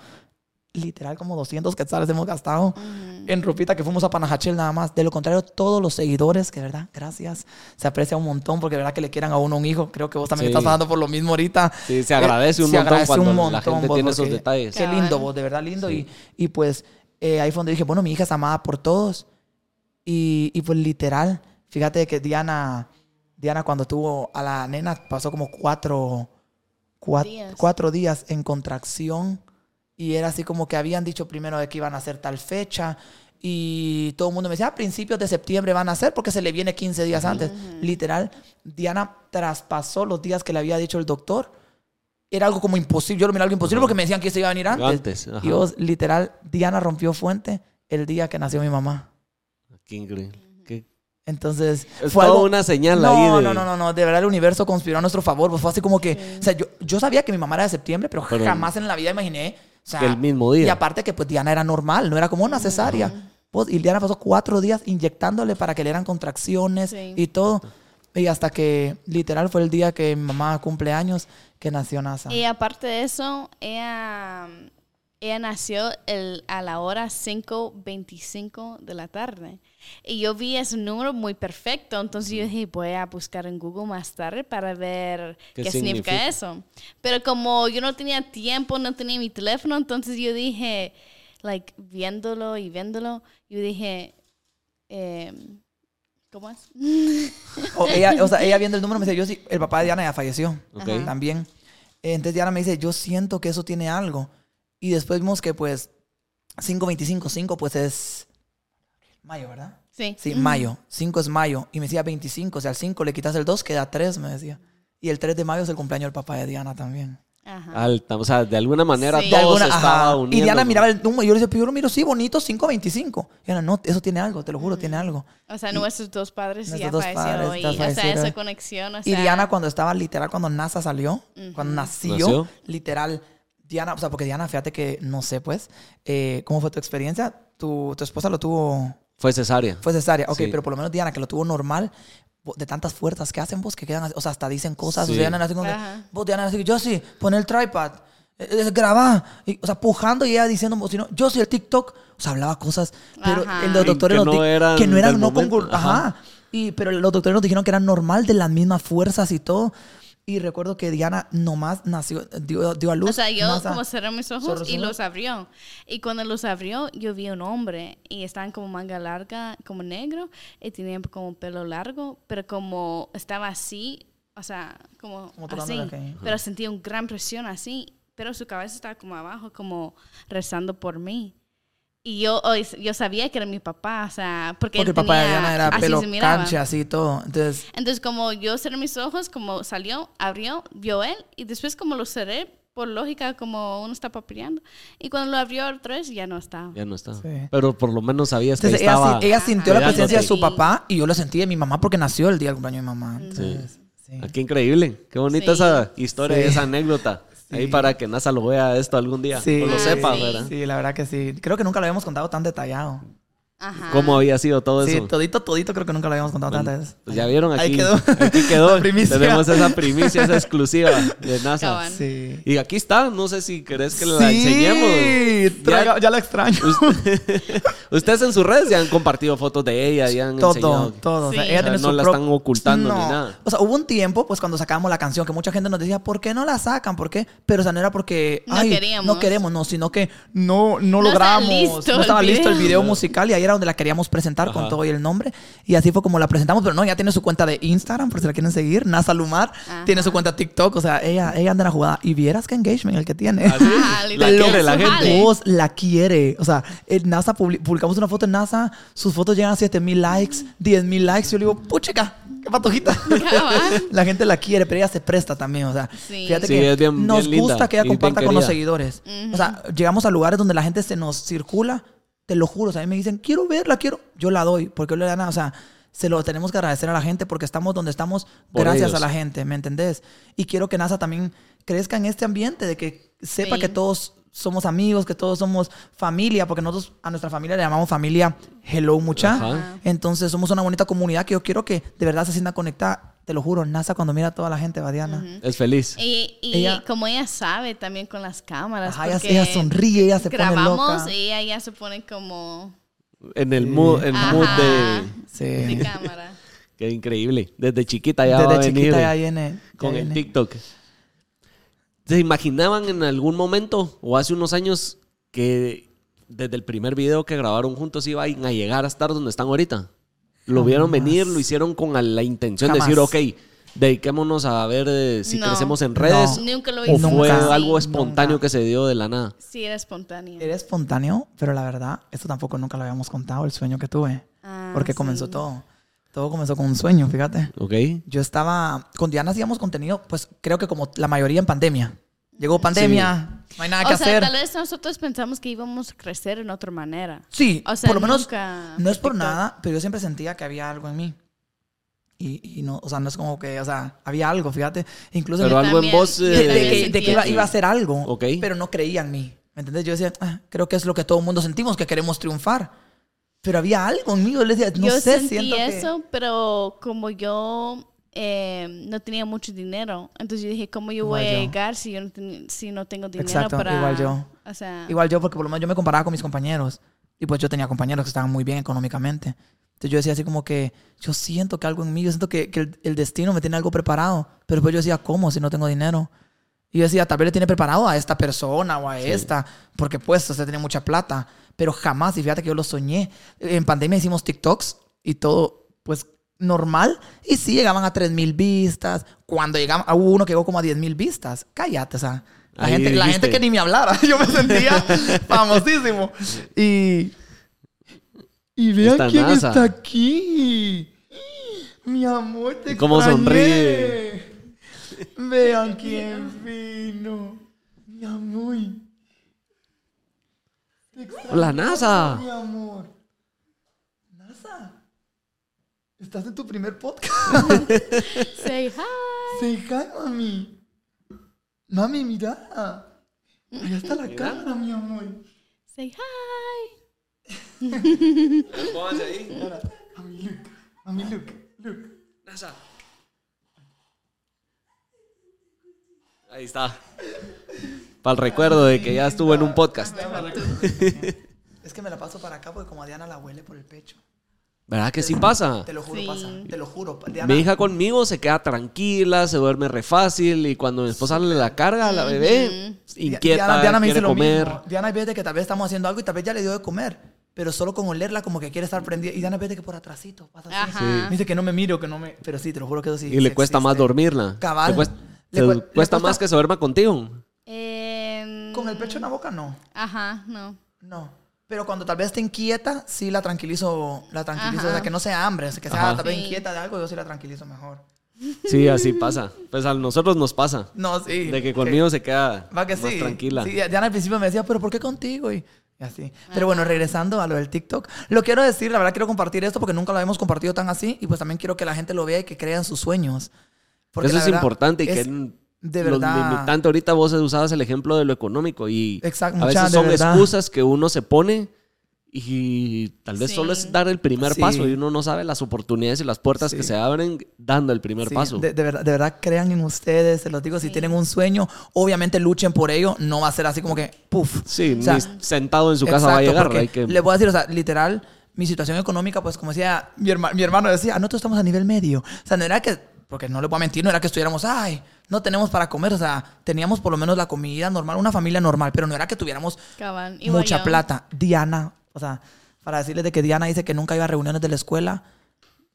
literal como 200 quetzales hemos gastado Ujú. en ropita que fuimos a Panajachel nada más. De lo contrario, todos los seguidores, que verdad, gracias, se aprecia un montón porque de verdad que le quieran a uno un hijo. Creo que vos también Sí. estás pasando por lo mismo ahorita. Sí, se agradece Eh, un se montón agradece cuando un la montón, gente vos, tiene esos detalles. Qué lindo vos, de verdad lindo. Sí. Y, y pues eh, ahí fue donde dije, bueno, mi hija es amada por todos. Y, y pues literal, fíjate que Diana, Diana cuando tuvo a la nena pasó como cuatro, cua- Días. cuatro días en contracción. Y era así como que habían dicho primero de que iban a hacer tal fecha. Y todo el mundo me decía, a principios de septiembre van a hacer porque se le viene 15 días antes. Literal, Diana traspasó los días que le había dicho el doctor. Era algo como imposible. Yo lo miraba algo imposible Ajá. porque me decían que se iba a venir antes. Antes. Y vos, literal, Diana rompió fuente el día que nació mi mamá. Qué increíble. Qué- Entonces, Es fue algo... una señal no, ahí de... no, no, no, no, de verdad el universo conspiró a nuestro favor. Pues fue así como que, o sea, yo, yo sabía que mi mamá era de septiembre, pero, Pero- jamás en la vida imaginé sea, El mismo día. Y aparte que pues Diana era normal, no era como una cesárea. Pues, y Diana pasó cuatro días inyectándole para que le dieran contracciones Sí. y todo. Y hasta que literal fue el día que mi mamá cumple años que nació NASA. Y aparte de eso, ella, ella nació el, a la hora 5.25 de la tarde. Y yo vi ese número muy perfecto, entonces yo dije, voy a buscar en Google más tarde para ver ¿Qué qué, significa? significa? eso. Pero como yo no tenía tiempo, no tenía mi teléfono, entonces yo dije, like, viéndolo y viéndolo, yo dije, em, ¿cómo es? (laughs) O, ella, o sea, ella viendo el número me dice, yo sí, el papá de Diana ya falleció Ok. Ajá. también. Entonces Diana me dice, yo siento que eso tiene algo. Y después vimos que pues 5.25, 5 pues es mayo, ¿verdad? Sí. Sí, mayo. 5 es mayo. Y me decía 25. O sea, al 5 le quitas el 2, queda 3, me decía. Y el 3 de mayo es el cumpleaños del papá de Diana también. Ajá. Alta, o sea, de alguna manera Sí. Todo alguna- se estaba uniendo. Y Diana miraba el número. Y yo le decía, pero yo lo miro, sí, bonito, 5.25. Y Diana, no, eso tiene algo, te lo juro, tiene algo. O sea, nuestros dos padres Nuestros ya dos padres y, ya o sea, esa conexión. O Y sea, Diana cuando estaba literal, cuando NASA salió, cuando nació, ¿Nació? literal, Diana, o sea, porque Diana, fíjate que no sé, pues, eh, ¿cómo fue tu experiencia? Tu, tu esposa lo tuvo, Fue cesárea. fue cesárea, ok, Sí. pero por lo menos Diana, que lo tuvo normal, de tantas fuerzas que hacen vos, que quedan, así, o sea, hasta dicen cosas, Sí. o sea, Diana así como, que, vos Diana así, yo sí, pon el tripod, eh, eh, grabá, y, o sea, pujando y ella diciendo, o si no, yo sí, el TikTok, o sea, hablaba cosas, pero Ajá. el- los doctores que no di- eran que no eran, no ajá. ajá. Y, pero los doctores nos dijeron que era normal de las mismas fuerzas y todo. Y recuerdo que Diana nomás nació, dio, dio a luz. O sea, yo como cerré mis ojos Cerró y los abrió. Y cuando los abrió, yo vi un hombre y estaban como manga larga, como negro, y tenían como pelo largo, pero como estaba así, o sea, como, Como así. Pero sentía una gran presión así, pero su cabeza estaba como abajo, como rezando por mí. Y yo, yo sabía que era mi papá, o sea, porque, Porque él papá de Diana era así pelo cancha, así y todo. Entonces, Entonces, como yo cerré mis ojos, como salió, abrió, vio él, y después como lo cerré, por lógica, como uno está papireando. Y cuando lo abrió otra vez, ya no estaba. Ya no está. Sí. Pero por lo menos sabías que entonces ella, estaba. sí- ella sintió la presencia de su Sí. papá y yo lo sentí de mi mamá porque nació el día del cumpleaños de mi mamá. Entonces, sí. Ah, qué increíble. Qué bonita Sí. esa historia, Sí. esa anécdota. Ahí para que NASA lo vea esto algún día. Sí, O lo sepa. ¿verdad? Sí, la verdad que sí. Creo que nunca lo habíamos contado tan detallado. Ajá. ¿Cómo había sido todo Sí, eso? todito, todito creo que nunca lo habíamos contado Bueno, tantas veces. Pues ya vieron aquí. Ahí quedó. Aquí (laughs) quedó. La primicia. Tenemos esa primicia, esa exclusiva de (laughs) NASA. Sí. Y aquí está. No sé si querés que la enseñemos. Sí, ya, la extraño. (laughs) Ustedes en sus redes ya han compartido fotos de ella, ya han Todo, enseñado. todo. O sea, Sí. ella O sea, no la pro- están ocultando ni nada. O sea, hubo un tiempo, pues, cuando sacábamos la canción, que mucha gente nos decía, ¿por qué no la sacan? ¿Por qué? Pero, o sea, no era porque, No ay, queríamos. no queremos, no, sino que no, no, No estaba logramos. listo no el estaba listo el video. video musical y ahí era donde la queríamos presentar con Ajá. todo y el nombre. Y así fue como la presentamos, pero no, ya tiene su cuenta de Instagram, por si la quieren seguir, NASA Lumar. Ajá. Tiene su cuenta TikTok, o sea, ella, ella anda en la jugada. Y vieras qué engagement el que tiene. Así, Ah, la quiere la gente. Vos la quiere. O sea, en NASA publi- publicamos una foto en NASA, sus fotos llegan a 7000 likes, 10000 likes. Yo le digo, puchica, qué patojita. (laughs) (laughs) La gente la quiere, pero ella se presta también. O sea, Sí. fíjate Sí, que es bien- nos bien linda gusta que ella y comparta con los seguidores. O sea, llegamos a lugares donde la gente se nos circula, te lo juro. O sea, a mí me dicen, quiero verla, quiero. Yo la doy, porque yo le dan, o sea, se lo tenemos que agradecer a la gente porque estamos donde estamos Por gracias ellos. a la gente, ¿me entendés? Y quiero que NASA también crezca en este ambiente de que sepa Sí. que todos somos amigos, que todos somos familia, porque nosotros a nuestra familia le llamamos familia Hello Mucha. Ajá. Entonces somos una bonita comunidad que yo quiero que de verdad se sienta conectada. Te lo juro, NASA cuando mira a toda la gente, Badiana. Es feliz. Y, y Ella- como ella sabe también con las cámaras. Ajá, ella, sonríe, ella se pone grabamos loca. y ella ya se pone como En el mood, en Ajá. mood de. Sí. de cámara. (laughs) Qué increíble. Desde chiquita ya va a Desde venir chiquita ya viene. ya con el viene. TikTok. ¿Se imaginaban en algún momento o hace unos años que desde el primer video que grabaron juntos iban a llegar a estar donde están ahorita? ¿Lo vieron Jamás. venir? ¿Lo hicieron con la intención de Jamás. decir, ok, dediquémonos a ver eh, si No. crecemos en redes? No. Nunca lo ¿O hice. fue Nunca. algo espontáneo nunca. que se dio de la nada? Sí, era espontáneo. Era espontáneo, pero la verdad, esto tampoco nunca lo habíamos contado, el sueño que tuve. Ah, Porque comenzó sí. todo. Todo comenzó con un sueño, fíjate. ¿Ok? Yo estaba, con Diana hacíamos contenido, pues creo que como la mayoría en pandemia. Llegó pandemia, no hay nada que o sea, hacer. tal vez nosotros pensamos que íbamos a crecer en otra manera. Sí, O sea, por lo menos nunca no es por nada, pero yo siempre sentía que había algo en mí. Y, y no, o sea, no es como que, o sea, había algo, fíjate. Incluso Pero en- algo en vos... de, eh, de que, de que iba, iba a hacer algo, Ok. pero no creía en mí. ¿Me entendés? Yo decía, "Ah, creo que es lo que todo el mundo sentimos, que queremos triunfar. Pero había algo en mí, yo le decía, no yo sé, sentí siento que... eso, pero como yo eh, no tenía mucho dinero, entonces yo dije, ¿cómo yo voy a llegar si yo no, ten- si no tengo dinero Exacto, para... igual yo. O sea, Igual yo, porque por lo menos yo me comparaba con mis compañeros. Y pues yo tenía compañeros que estaban muy bien económicamente. Entonces yo decía así como que yo siento que algo en mí, yo siento que, que el, el destino me tiene algo preparado. Pero pues yo decía, ¿cómo si no tengo dinero? Y yo decía, tal vez le tiene preparado a esta persona o a esta, porque pues usted tiene mucha plata. Pero jamás, y fíjate que yo lo soñé. En pandemia hicimos TikToks y todo, pues normal. Y sí, llegaban a 3 mil vistas. Cuando llegaban, hubo uno que llegó como a 10 mil vistas. Cállate, o sea. La Ahí gente, la gente que ni me hablara. (laughs) Yo me sentía (laughs) famosísimo. Y. Y vean Esta quién NASA. está aquí. Mi amor, te ¿Cómo extrañé. sonríe? Vean quién vino. Mi amor. Te extrañé, Hola, NASA. Mi amor. NASA. Estás en tu primer podcast. (laughs) say hi. Say hi, mami. Mami, mira. Ahí está la cámara, mi amor. Say hi. (laughs) Póngase ahí. Mami, look. Mami, look. Look. Ahí está. Para el recuerdo de que ya estuvo en un podcast. Es que me la paso para acá porque como a Diana la huele por el pecho. ¿Verdad que sí pasa? Te lo juro, Sí. pasa. Te lo juro. Diana, Mi hija conmigo se queda tranquila, se duerme re fácil y cuando mi esposa le la carga a la bebé, inquieta, Diana, Diana me dice quiere lo comer. mismo. Diana que tal vez estamos haciendo algo y tal vez ya le dio de comer. Pero solo con olerla como que quiere estar prendida. Y Diana ve de que por atrásito pasa así. Ajá. Me dice que no me miro, que no me... Pero sí, te lo juro que eso sí Y le cuesta más dormirla. Cabal. Le cuesta, Le cuesta- más que se duerma contigo. Em, Con el pecho en la boca, no. Ajá, no. No. Pero cuando tal vez esté inquieta, sí la tranquilizo. La tranquilizo. O sea, Ajá. que no sea hambre. o sea, que sea Ajá. tal vez Sí. inquieta de algo, yo sí la tranquilizo mejor. Sí, así pasa. Pues a nosotros nos pasa. No, sí. De que conmigo se queda Va que más sí. tranquila. Sí, Diana al principio me decía, pero ¿por qué contigo? Y, y así. Pero bueno, regresando a lo del TikTok, lo quiero decir, la verdad quiero compartir esto porque nunca lo habíamos compartido tan así y pues también quiero que la gente lo vea y que crea en sus sueños. Porque Eso es verdad importante y que es n- de los verdad. limitantes ahorita vos usabas el ejemplo de lo económico y Exacto, a veces de son verdad. excusas que uno se pone y tal vez Sí. solo es dar el primer Sí. paso y uno no sabe las oportunidades y las puertas que Sí. se abren dando el primer Sí, paso. De, de verdad, de verdad, crean en ustedes, se los digo, si tienen un sueño, obviamente luchen por ello, no va a ser así como que, puff. Sí, O sea, ni sentado en su casa va a Exacto, llegar. hay que- Le voy a decir, o sea, literal, mi situación económica, pues como decía mi, herma- mi hermano, decía, ah, nosotros estamos a nivel medio. O sea, no era que, porque no le voy a mentir, no era que estuviéramos, ay, no tenemos para comer. O sea, teníamos por lo menos la comida normal, una familia normal, pero no era que tuviéramos mucha yo. plata. Diana, o sea, para decirles de que Diana dice que nunca iba a reuniones de la escuela.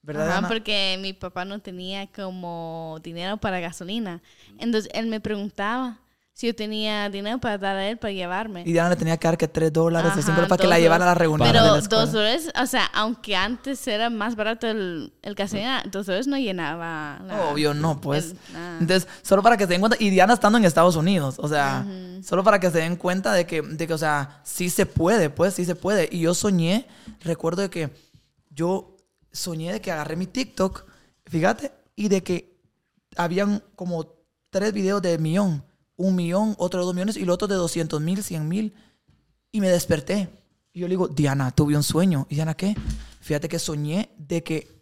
¿Verdad, Ajá, Diana? porque mi papá no tenía como dinero para gasolina. Entonces él me preguntaba si yo tenía dinero para dar a él para llevarme. Y Diana le tenía que dar que 3 dólares o Ajá, 5 dólares para que la llevara a la reunión Pero dos dólares, o sea, aunque antes era más barato el, el gasolina, dos dólares no llenaba la- Obvio, no, pues. el- ah. Entonces, solo para que se den cuenta, y Diana estando en Estados Unidos, o sea, solo para que se den cuenta de que, de que, o sea, sí se puede, pues, sí se puede. Y yo soñé, recuerdo de que yo soñé de que agarré mi TikTok, fíjate, y de que habían como tres videos de millón, un millón, otro de dos millones, y el otro de 200 mil, 100 mil. Y me desperté. Y yo le digo, Diana, tuve un sueño. ¿Y Diana qué? Fíjate que soñé de que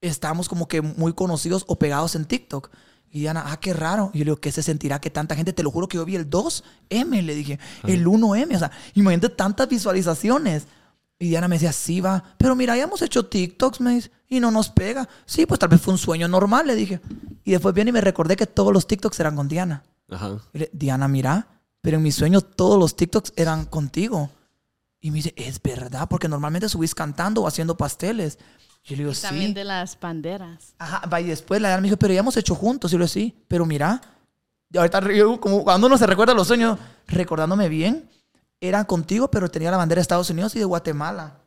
estábamos como que muy conocidos o pegados en TikTok. Y Diana, ah, qué raro. Y yo le digo, ¿qué se sentirá que tanta gente? Te lo juro que yo vi el 2M, le dije, el 1M. O sea, imagínate tantas visualizaciones. Y Diana me decía, sí, va. Pero mira, ya hemos hecho TikToks, me dice, y no nos pega. Sí, pues tal vez fue un sueño normal, le dije. Y después viene y me recordé que todos los TikToks eran con Diana. Ajá. Y le, Diana, mira, pero en mis sueños todos los TikToks eran contigo. Y me dice, es verdad, porque normalmente subís cantando o haciendo pasteles. Y yo le digo, Y también sí. de las banderas. Ajá, va, y después la Diana me dijo, pero ya hemos hecho juntos. Y yo le digo, sí, pero mira, y ahorita yo, como cuando uno se recuerda los sueños, recordándome bien, era contigo, pero tenía la bandera de Estados Unidos y de Guatemala.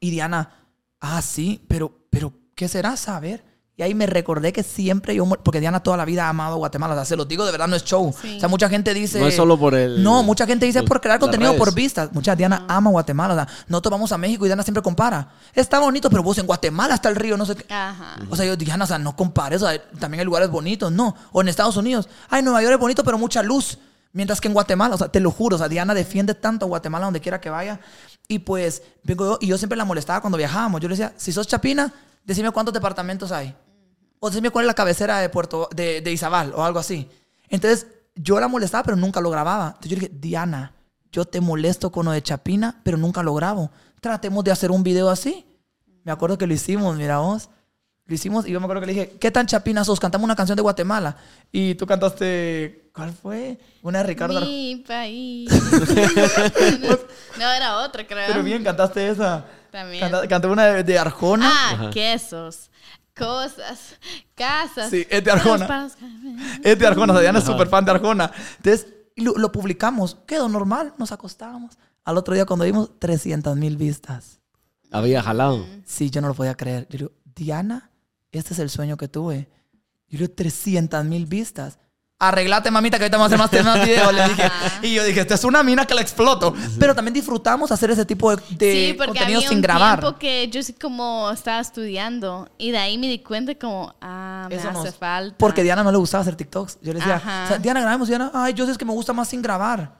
Y Diana, ah, sí, pero, pero, ¿qué será saber? Y ahí me recordé que siempre yo, porque Diana toda la vida ha amado Guatemala, o sea, se los digo, de verdad no es show. Sí. O sea, mucha gente dice... No es solo por el- No, mucha gente dice el- por crear contenido, por vistas. Mucha Diana ama Guatemala, o sea, nosotros vamos a México y Diana siempre compara. Está bonito, pero vos en Guatemala está el río, no sé qué. Ajá. O sea, yo, Diana, o sea, no compares, o sea, también hay lugares bonitos, no. O en Estados Unidos, ay, Nueva York es bonito, pero mucha luz. Mientras que en Guatemala, o sea, te lo juro, o sea, Diana defiende tanto a Guatemala donde quiera que vaya. Y pues, vengo yo, y yo siempre la molestaba cuando viajábamos. Yo le decía, si sos chapina, decime cuántos departamentos hay. O decime cuál es la cabecera de Puerto, de, de Izabal, o algo así. Entonces, yo la molestaba, pero nunca lo grababa. Entonces yo le dije, Diana, yo te molesto con lo de Chapina, pero nunca lo grabo. Tratemos de hacer un video así. Me acuerdo que lo hicimos, mira vos. Lo hicimos y yo me acuerdo que le dije, ¿qué tan chapina sos? Cantamos una canción de Guatemala. Y tú cantaste, ¿cuál fue? Una de Ricardo. Ar- Mi país. (laughs) no, era otra, creo. Pero bien, cantaste esa. También. Canté una de, de Arjona. Ah, quesos, cosas, casas. Sí, es de Arjona. (laughs) Es de Arjona, Diana es súper fan de Arjona. Entonces, lo publicamos. Quedó normal, nos acostábamos. Al otro día cuando vimos 300 mil vistas. Había jalado. Sí, yo no lo podía creer. Yo digo, Diana, este es el sueño que tuve. Yo digo, 300 mil vistas. Arreglate, mamita, que ahorita vamos a hacer más, más videos. Le dije. Y yo dije, esta es una mina que la exploto. Pero también disfrutamos hacer ese tipo de, de Sí, porque contenido había sin un grabar. tiempo que yo sí como estaba estudiando y de ahí me di cuenta como, ah, me Eso hace nos- falta. Porque Diana no le gustaba hacer TikToks. Yo le decía, Ajá. o sea, Diana, grabemos. Diana, ay, yo sé es que me gusta más sin grabar.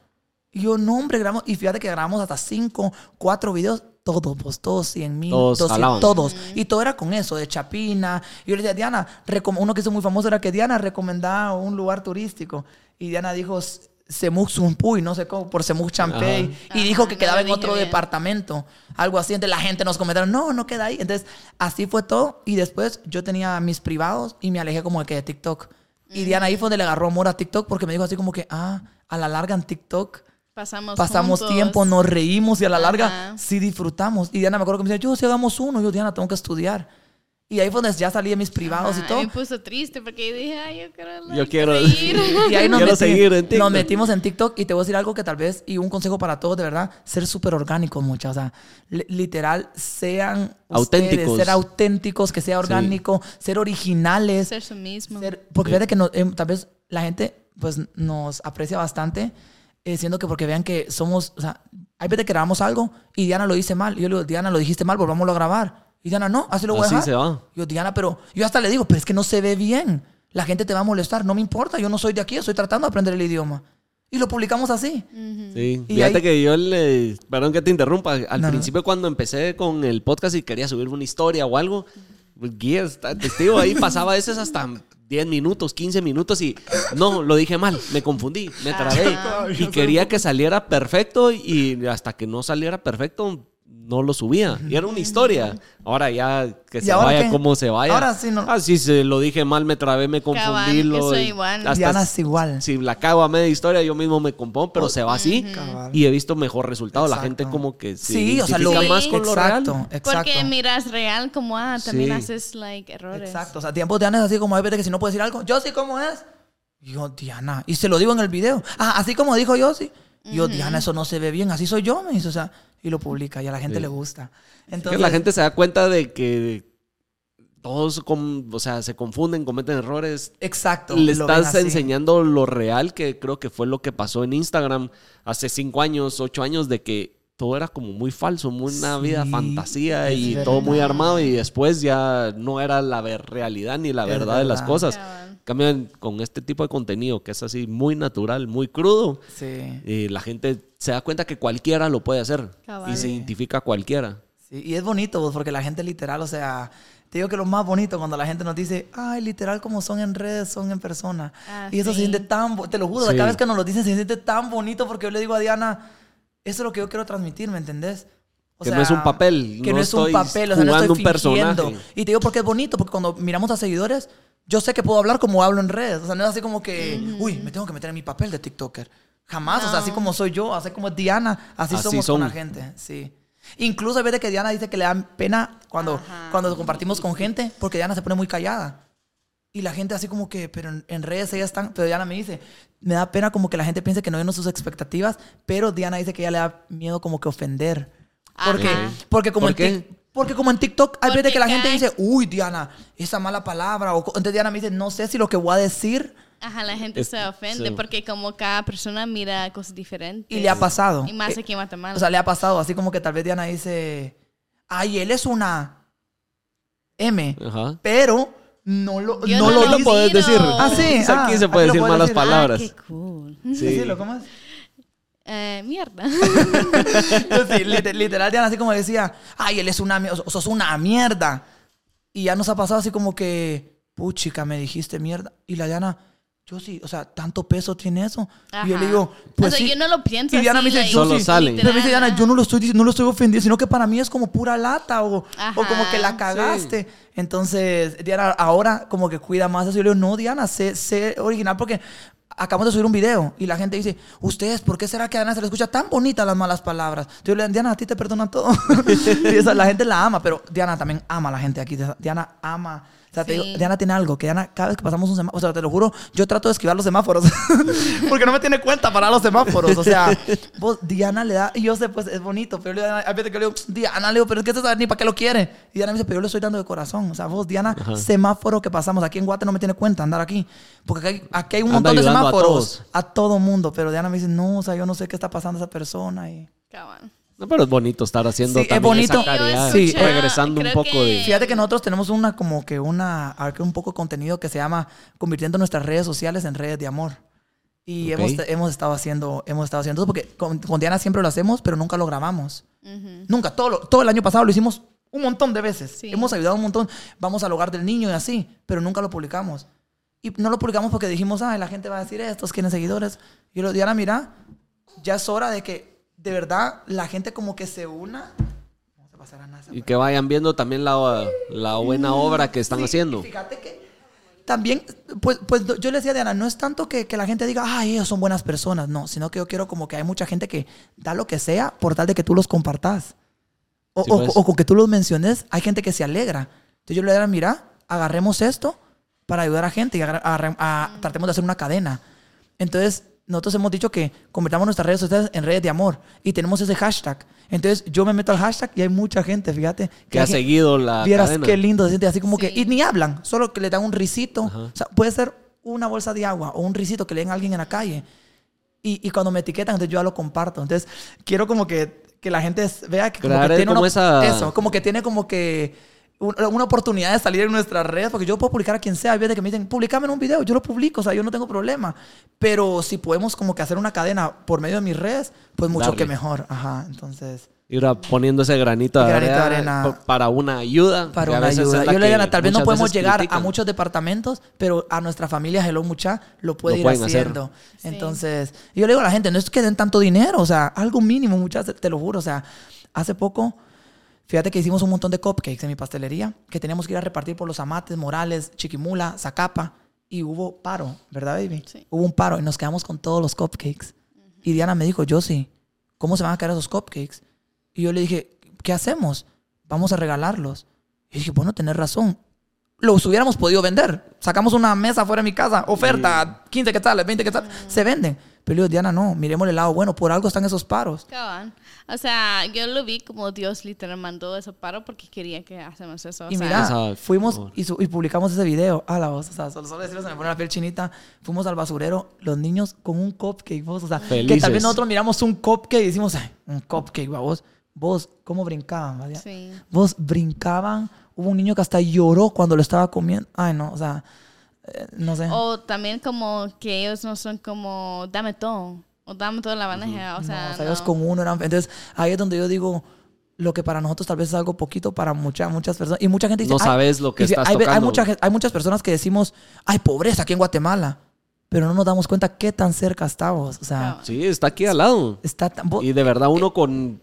Y yo, no, hombre, grabamos. Y fíjate que grabamos hasta cinco, cuatro videos. Todos, pues todos 100 mil, Todos todos. Y todo era con eso, de Chapina. Y yo le decía, Diana, uno que hizo muy famoso era que Diana recomendaba un lugar turístico. Y Diana dijo, Semuc Sumpuy, no sé cómo, por Semuc Champey. Y Ajá, dijo que quedaba en otro bien. departamento. Algo así. Entonces la gente nos comentaron, no, no queda ahí. Entonces así fue todo. Y después yo tenía mis privados y me alejé como de que de TikTok. Y Diana ahí fue donde le agarró amor a TikTok porque me dijo así como que, ah, a la larga en TikTok pasamos, pasamos juntos. tiempo, nos reímos y a la larga Ajá. sí disfrutamos. Y Diana me acuerdo que me decía, yo si hagamos uno, yo Diana tengo que estudiar. Y ahí fue donde ya salí de mis privados y Ajá, todo. Me puso triste porque dije, ay, yo quiero, Yo quiero- seguir". (laughs) Y ahí nos, Quiero meti- seguir en TikTok. nos metimos en TikTok y te voy a decir algo que tal vez, y un consejo para todos, de verdad, ser súper orgánicos, muchas. O sea, li- literal, sean Auténticos. ustedes, ser auténticos, que sea orgánico, ser originales. Ser su mismo. ser- porque fíjate que no- eh, tal vez la gente pues nos aprecia bastante, eh, siendo que porque vean que somos, o sea, hay veces que grabamos algo y Diana lo dice mal. Y yo le digo, Diana, lo dijiste mal, volvámoslo a grabar. Y Diana, no, así lo voy a Así dejar. se va. Yo, Diana, pero yo hasta le digo, pero es que no se ve bien. La gente te va a molestar. No me importa, yo no soy de aquí, estoy tratando de aprender el idioma. Y lo publicamos así. Sí, Y fíjate ahí- que yo le. Perdón que te interrumpa. Al No, no. principio, cuando empecé con el podcast y quería subir una historia o algo, Guía está testigo ahí, pasaba a veces hasta 10 minutos, 15 minutos y no, lo dije mal, me confundí, me trabé. Y quería que saliera perfecto y hasta que no saliera perfecto, no lo subía. Y era una historia. Ahora ya que ¿Y se vaya qué? como se vaya. Ahora sí no- Ah, sí, se lo dije mal, me trabé, me confundí. Cabal, lo- eso igual. hasta Diana es igual. si la cago a media historia, yo mismo me compongo, pero se va así. Cabal. Y he visto mejor resultado. La Exacto. gente como que se Sí, o sea, lo más con lo real. exacto, exacto. Porque miras real como, ah, también Sí. haces, like, errores. Exacto. O sea, tiempos de Ana es así como hay veces que si no puede decir algo, yo sí, ¿cómo es? Yo, Diana. Y se lo digo en el video. Ah, así como dijo yo, sí. Yo, Diana, eso no se ve bien. Así soy yo, me dice. O sea, y lo publica y a la gente Sí. le gusta. Es Entonces, que la gente se da cuenta de que todos o sea, se confunden, cometen errores. Exacto. Le estás enseñando lo real, que creo que fue lo que pasó en Instagram hace cinco años, ocho años, de que todo era como muy falso, muy una Sí, vida fantasía y verdad. todo muy armado y después ya no era la ver- realidad ni la verdad de las cosas. Cabal. Cambian con este tipo de contenido que es así muy natural, muy crudo. Sí. Y la gente se da cuenta que cualquiera lo puede hacer Cabal. y se identifica a cualquiera. Sí, y es bonito, pues, porque la gente literal, o sea, te digo que lo más bonito cuando la gente nos dice, ay, literal como son en redes, son en persona. Ah, y eso se sí. siente tan, te lo juro, Sí. cada vez que nos lo dicen se siente tan bonito porque yo le digo a Diana, eso es lo que yo quiero transmitir, ¿me entendés? O Que no es un papel, Que no no, es un papel, o sea, no jugando estoy un personaje. fingiendo. Y te digo porque es bonito, porque cuando miramos a seguidores, yo sé que puedo hablar como hablo en redes. O sea, no es así como que, uy, me tengo que meter en mi papel de TikToker. Jamás, o sea, así como soy yo, así como es Diana, así, Así somos son. con la gente. Sí. Incluso hay veces que Diana dice que le da pena cuando, Ajá. cuando compartimos con gente, porque Diana se pone muy callada. Y la gente así como que, pero en, en redes ella están, pero Diana me dice, me da pena como que la gente piense que no vino sus expectativas, pero Diana dice que ella le da miedo como que ofender. Porque, Ajá. porque como ¿Por en porque como en TikTok hay veces que la gente dice, uy, Diana, esa mala palabra. O, entonces Diana me dice, no sé si lo que voy a decir. Ajá, la gente Es- se ofende sí. porque como cada persona mira cosas diferentes. Y le ha pasado. Y más Eh, aquí en Guatemala. O sea, le ha pasado. Así como que tal vez Diana dice, ay, él es una M. Ajá. Pero no lo, Yo no no lo puedes decir. Ah, sí. Aquí ah, se puede aquí decir malas decir. palabras. Ah, qué cool. Sí, sí, ¿lo cómo es? Eh, mierda. (laughs) Sí, lit- (laughs) literal, Diana así como decía, ay, él es una mierda, sos una mierda. Y ya nos ha pasado así como que, puchica, me dijiste mierda. Y la Diana, yo sí, o sea, tanto peso tiene eso. Y yo le digo, pues O sea, sí. yo no lo pienso Y Diana me dice, like, yo Solo sí. sale. Pero me dice Diana, yo no lo estoy no lo estoy ofendiendo, sino que para mí es como pura lata o, o como que la cagaste. Entonces, Diana ahora como que cuida más eso. Yo le digo, no, Diana, sé, sé original porque acabamos de subir un video y la gente dice, ustedes, ¿por qué será que a Diana se le escucha tan bonita las malas palabras? Yo le digo, Diana, a ti te perdonan todo. (laughs) y la gente la ama, pero Diana también ama a la gente aquí. Diana ama. O sea, te digo, Diana tiene algo, que Diana, cada vez que pasamos un semáforo, o sea, te lo juro, yo trato de esquivar los semáforos, (laughs) porque no me tiene cuenta para los semáforos, o sea, vos, (laughs) Diana le da, y yo sé, pues, es bonito, pero yo le, hay veces que le digo, Diana, le digo, pero es que usted sabe ni para qué lo quiere, y Diana me dice, pero yo le estoy dando de corazón, o sea, vos, Diana, semáforo que pasamos, aquí en Guate no me tiene cuenta andar aquí, porque aquí hay, aquí hay un Anda montón de ayudando a semáforos, todos. a, todo mundo, pero Diana me dice, no, o sea, yo no sé qué está pasando a esa persona, y... Cabal. No, pero es bonito estar haciendo Sí, es también bonito. esa caridad. Sí, regresando un poco que- de... Fíjate que nosotros tenemos una como que una a ver, un poco de contenido que se llama convirtiendo nuestras redes sociales en redes de amor. Y Ok. hemos, hemos estado haciendo hemos estado haciendo eso porque con, con Diana siempre lo hacemos, pero nunca lo grabamos. Ujú. Nunca, todo, lo- todo el año pasado lo hicimos un montón de veces. Sí. Hemos ayudado un montón. Vamos al hogar del niño y así, pero nunca lo publicamos. Y no lo publicamos porque dijimos, ay, la gente va a decir, estos quieren seguidores. Y yo Diana, mira, ya es hora de que de verdad la gente como que se una. Y que vayan viendo también la, la buena obra que están Sí, haciendo. y Fíjate que también, pues, pues yo le decía a Diana, no es tanto que, que la gente diga, ay, ellos son buenas personas, no, sino que yo quiero como que hay mucha gente que da lo que sea por tal de que tú los compartas. O, Sí, o- pues. o con que tú los menciones, hay gente que se alegra. Entonces yo le diría, mira, agarremos esto para ayudar a gente y agarra- agarre- a- tratemos de hacer una cadena. Entonces, nosotros hemos dicho que convertamos nuestras redes sociales en redes de amor y tenemos ese hashtag. Entonces, yo me meto al hashtag y hay mucha gente, fíjate. Que ha hay gen- seguido la Vieras cadena. qué lindo se siente así como que. Y ni hablan, solo que le dan un risito. O sea, puede ser una bolsa de agua o un risito que le den a alguien en la calle. Y, y cuando me etiquetan, entonces yo ya lo comparto. Entonces, quiero como que, que la gente vea que como que tiene como una- esa- eso, como que tiene como que un- una oportunidad de salir en nuestras redes, porque yo puedo publicar a quien sea, hay veces que me dicen, publicame en un video, yo lo publico, o sea, yo no tengo problema. Pero si podemos como que hacer una cadena por medio de mis redes, pues mucho Darle. que mejor. Ajá, entonces... Ir poniendo ese granito de, Granito de arena, arena. pa- para una ayuda. para una ayuda. Yo le digo, tal vez no podemos llegar a muchos departamentos, pero a nuestra familia Hello Mucha lo puede Lo ir hacer. haciendo. Sí. Entonces, yo le digo a la gente, no es que den tanto dinero, o sea, algo mínimo, muchas, te lo juro. O sea, hace poco, fíjate que hicimos un montón de cupcakes en mi pastelería, que teníamos que ir a repartir por los amates, Morales, Chiquimula, Zacapa, y hubo paro, ¿verdad, baby? Sí. Hubo un paro y nos quedamos con todos los cupcakes. Y Diana me dijo, yo sí, ¿cómo se van a quedar esos cupcakes? Y yo le dije, ¿qué hacemos? Vamos a regalarlos. Y dije, bueno, tenés razón. Los hubiéramos podido vender. Sacamos una mesa fuera de mi casa, oferta, 15 quetzales, 20 quetzales, se venden. Pero yo Diana, no, miremos el lado bueno, por algo están esos paros. Cabal. O sea, yo lo vi como Dios literal mandó eso paro porque quería que hacemos eso. O Y sea, mira, Esa- fuimos y, su- y publicamos ese video. A la voz, o sea, solo, solo decirlo, se me pone la piel chinita. Fuimos al basurero, los niños con un cupcake, vos, o sea, que Felices. también nosotros miramos un cupcake y decimos, ay, un cupcake, va, vos. Vos, ¿cómo brincaban? Sí. Vos brincaban. Hubo un niño que hasta lloró cuando lo estaba comiendo. Ay, no, o sea, no sé. O también como que ellos no son como, dame todo. O dame toda la bandeja. O sea, no, o sea, ellos no. con uno eran. Entonces, ahí es donde yo digo. Lo que para nosotros tal vez es algo poquito, para muchas muchas personas. Y mucha gente dice. No sabes lo que dice, estás hay, ve- hay, tocando. mucha hay muchas personas que decimos, hay pobreza aquí en Guatemala. Pero no nos damos cuenta qué tan cerca estamos. O sea. Sí, está aquí al lado. está tan. vos- Y de verdad uno con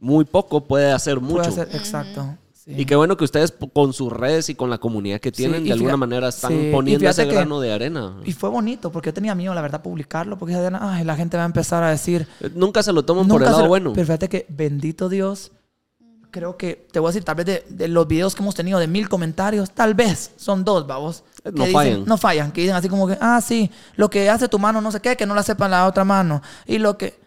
muy poco puede hacer puede mucho. hacer- exacto. Sí. Y qué bueno que ustedes con sus redes y con la comunidad que tienen, y de alguna manera están sí, poniendo ese que- grano de arena. Y fue bonito, porque yo tenía miedo, la verdad, publicarlo. Porque ay, la gente va a empezar a decir. Eh, Nunca se lo toman por el lado lo- bueno. Pero fíjate que, bendito Dios, creo que, te voy a decir, tal vez de, de los videos que hemos tenido de mil comentarios, tal vez son dos, vamos. Eh, que no dicen- fallan. No fallan, que dicen así como que, ah, sí, lo que hace tu mano no sé qué, que no la sepa la otra mano. Y lo que...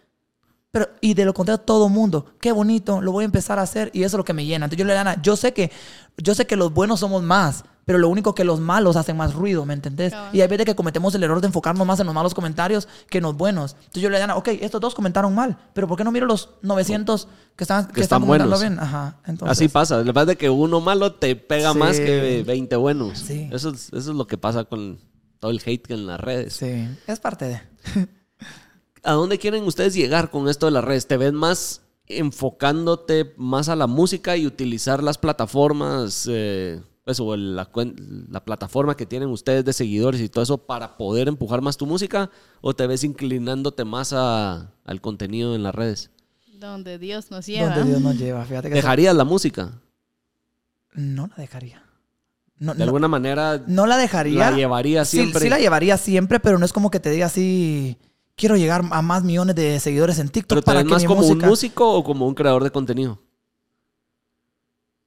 Pero, y de lo contrario, todo mundo, qué bonito, lo voy a empezar a hacer y eso es lo que me llena. Entonces yo le digo, Ana, yo sé que, yo sé que los buenos somos más, Pero lo único que los malos hacen más ruido, ¿me entendés? Cabal. Y hay veces que cometemos el error de enfocarnos más en los malos comentarios que en los buenos. Entonces yo le digo, ok, estos dos comentaron mal, pero ¿por qué no miro los 900 que están, que Que están están comentando buenos. bien? Ajá. Entonces, Así pasa. Lo que pasa es que uno malo te pega Sí. más que 20 buenos. Sí. Eso, es, eso es lo que pasa con todo el hate en las redes. Sí, es parte de. (laughs) ¿A dónde quieren ustedes llegar con esto de las redes? ¿Te ves más enfocándote más a la música y utilizar las plataformas, eh, pues, o la, plataforma que tienen ustedes de seguidores y todo eso para poder empujar más tu música? ¿O te ves inclinándote más a- al contenido en las redes? Donde Dios nos lleva. Donde Dios nos lleva. Fíjate que ¿Dejarías la música? no la dejaría. No, De no- alguna manera no la dejaría. la llevaría Sí- siempre. Sí, la llevaría siempre, pero no es como que te diga así. Quiero llegar a más millones de seguidores en TikTok ¿Pero te para que más mi como música... un músico o como un creador de contenido?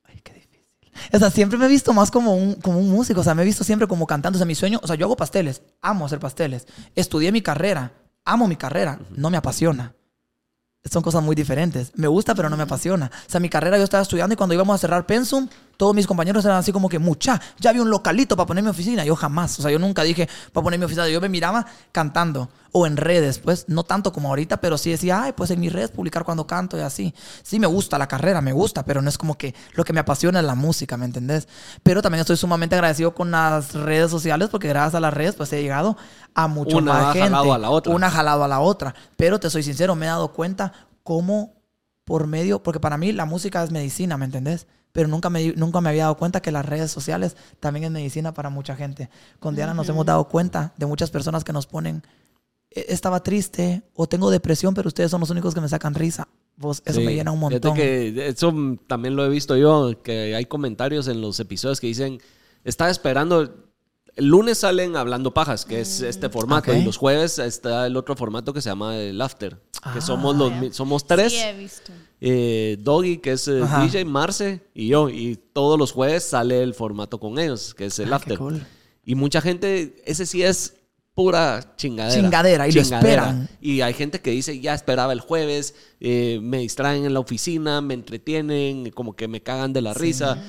Ay, qué difícil. O sea, siempre me he visto más como un, como un músico. O sea, me he visto siempre como cantando. O sea, mi sueño... O sea, yo hago pasteles. Amo hacer pasteles. Estudié mi carrera. Amo mi carrera. No me apasiona. Son cosas muy diferentes. Me gusta, pero no me apasiona. O sea, mi carrera yo estaba estudiando y cuando íbamos a cerrar Pensum, todos mis compañeros eran así como que, mucha, ya había un localito para poner mi oficina. Yo jamás. O sea, yo nunca dije para poner mi oficina. Yo me miraba cantando o en redes, pues, no tanto como ahorita, pero sí decía, ay, pues en mis redes publicar cuando canto y así. Sí me gusta la carrera, me gusta, pero no es como que lo que me apasiona es la música, ¿me entendés? Pero también estoy sumamente agradecido con las redes sociales porque gracias a las redes, pues he llegado a mucho Una más gente. jalado a la otra. Una jalado a la otra. Pero te soy sincero, me he dado cuenta cómo por medio, porque para mí la música es medicina, ¿me entendés? Pero nunca me, nunca me había dado cuenta que las redes sociales también es medicina para mucha gente. Con Diana nos hemos dado cuenta de muchas personas que nos ponen, "E- estaba triste o tengo depresión, pero ustedes son los únicos que me sacan risa. Vos, eso Sí. me llena un montón. que eso mm, también lo he visto yo, que hay comentarios en los episodios que dicen, estaba esperando, el lunes salen hablando pajas, que es este formato, Ok. y los jueves está el otro formato que se llama el after, que Ah, somos los mi- somos tres, Sí, he visto. Eh, Doggy, que es eh. DJ, Marce y yo, y todos los jueves sale el formato con ellos, que es el Ah, after. cool. Y mucha gente, ese sí es pura chingadera. Chingadera, y lo esperan. Y hay gente que dice, ya esperaba el jueves, eh, me distraen en la oficina, me entretienen, como que me cagan de la risa.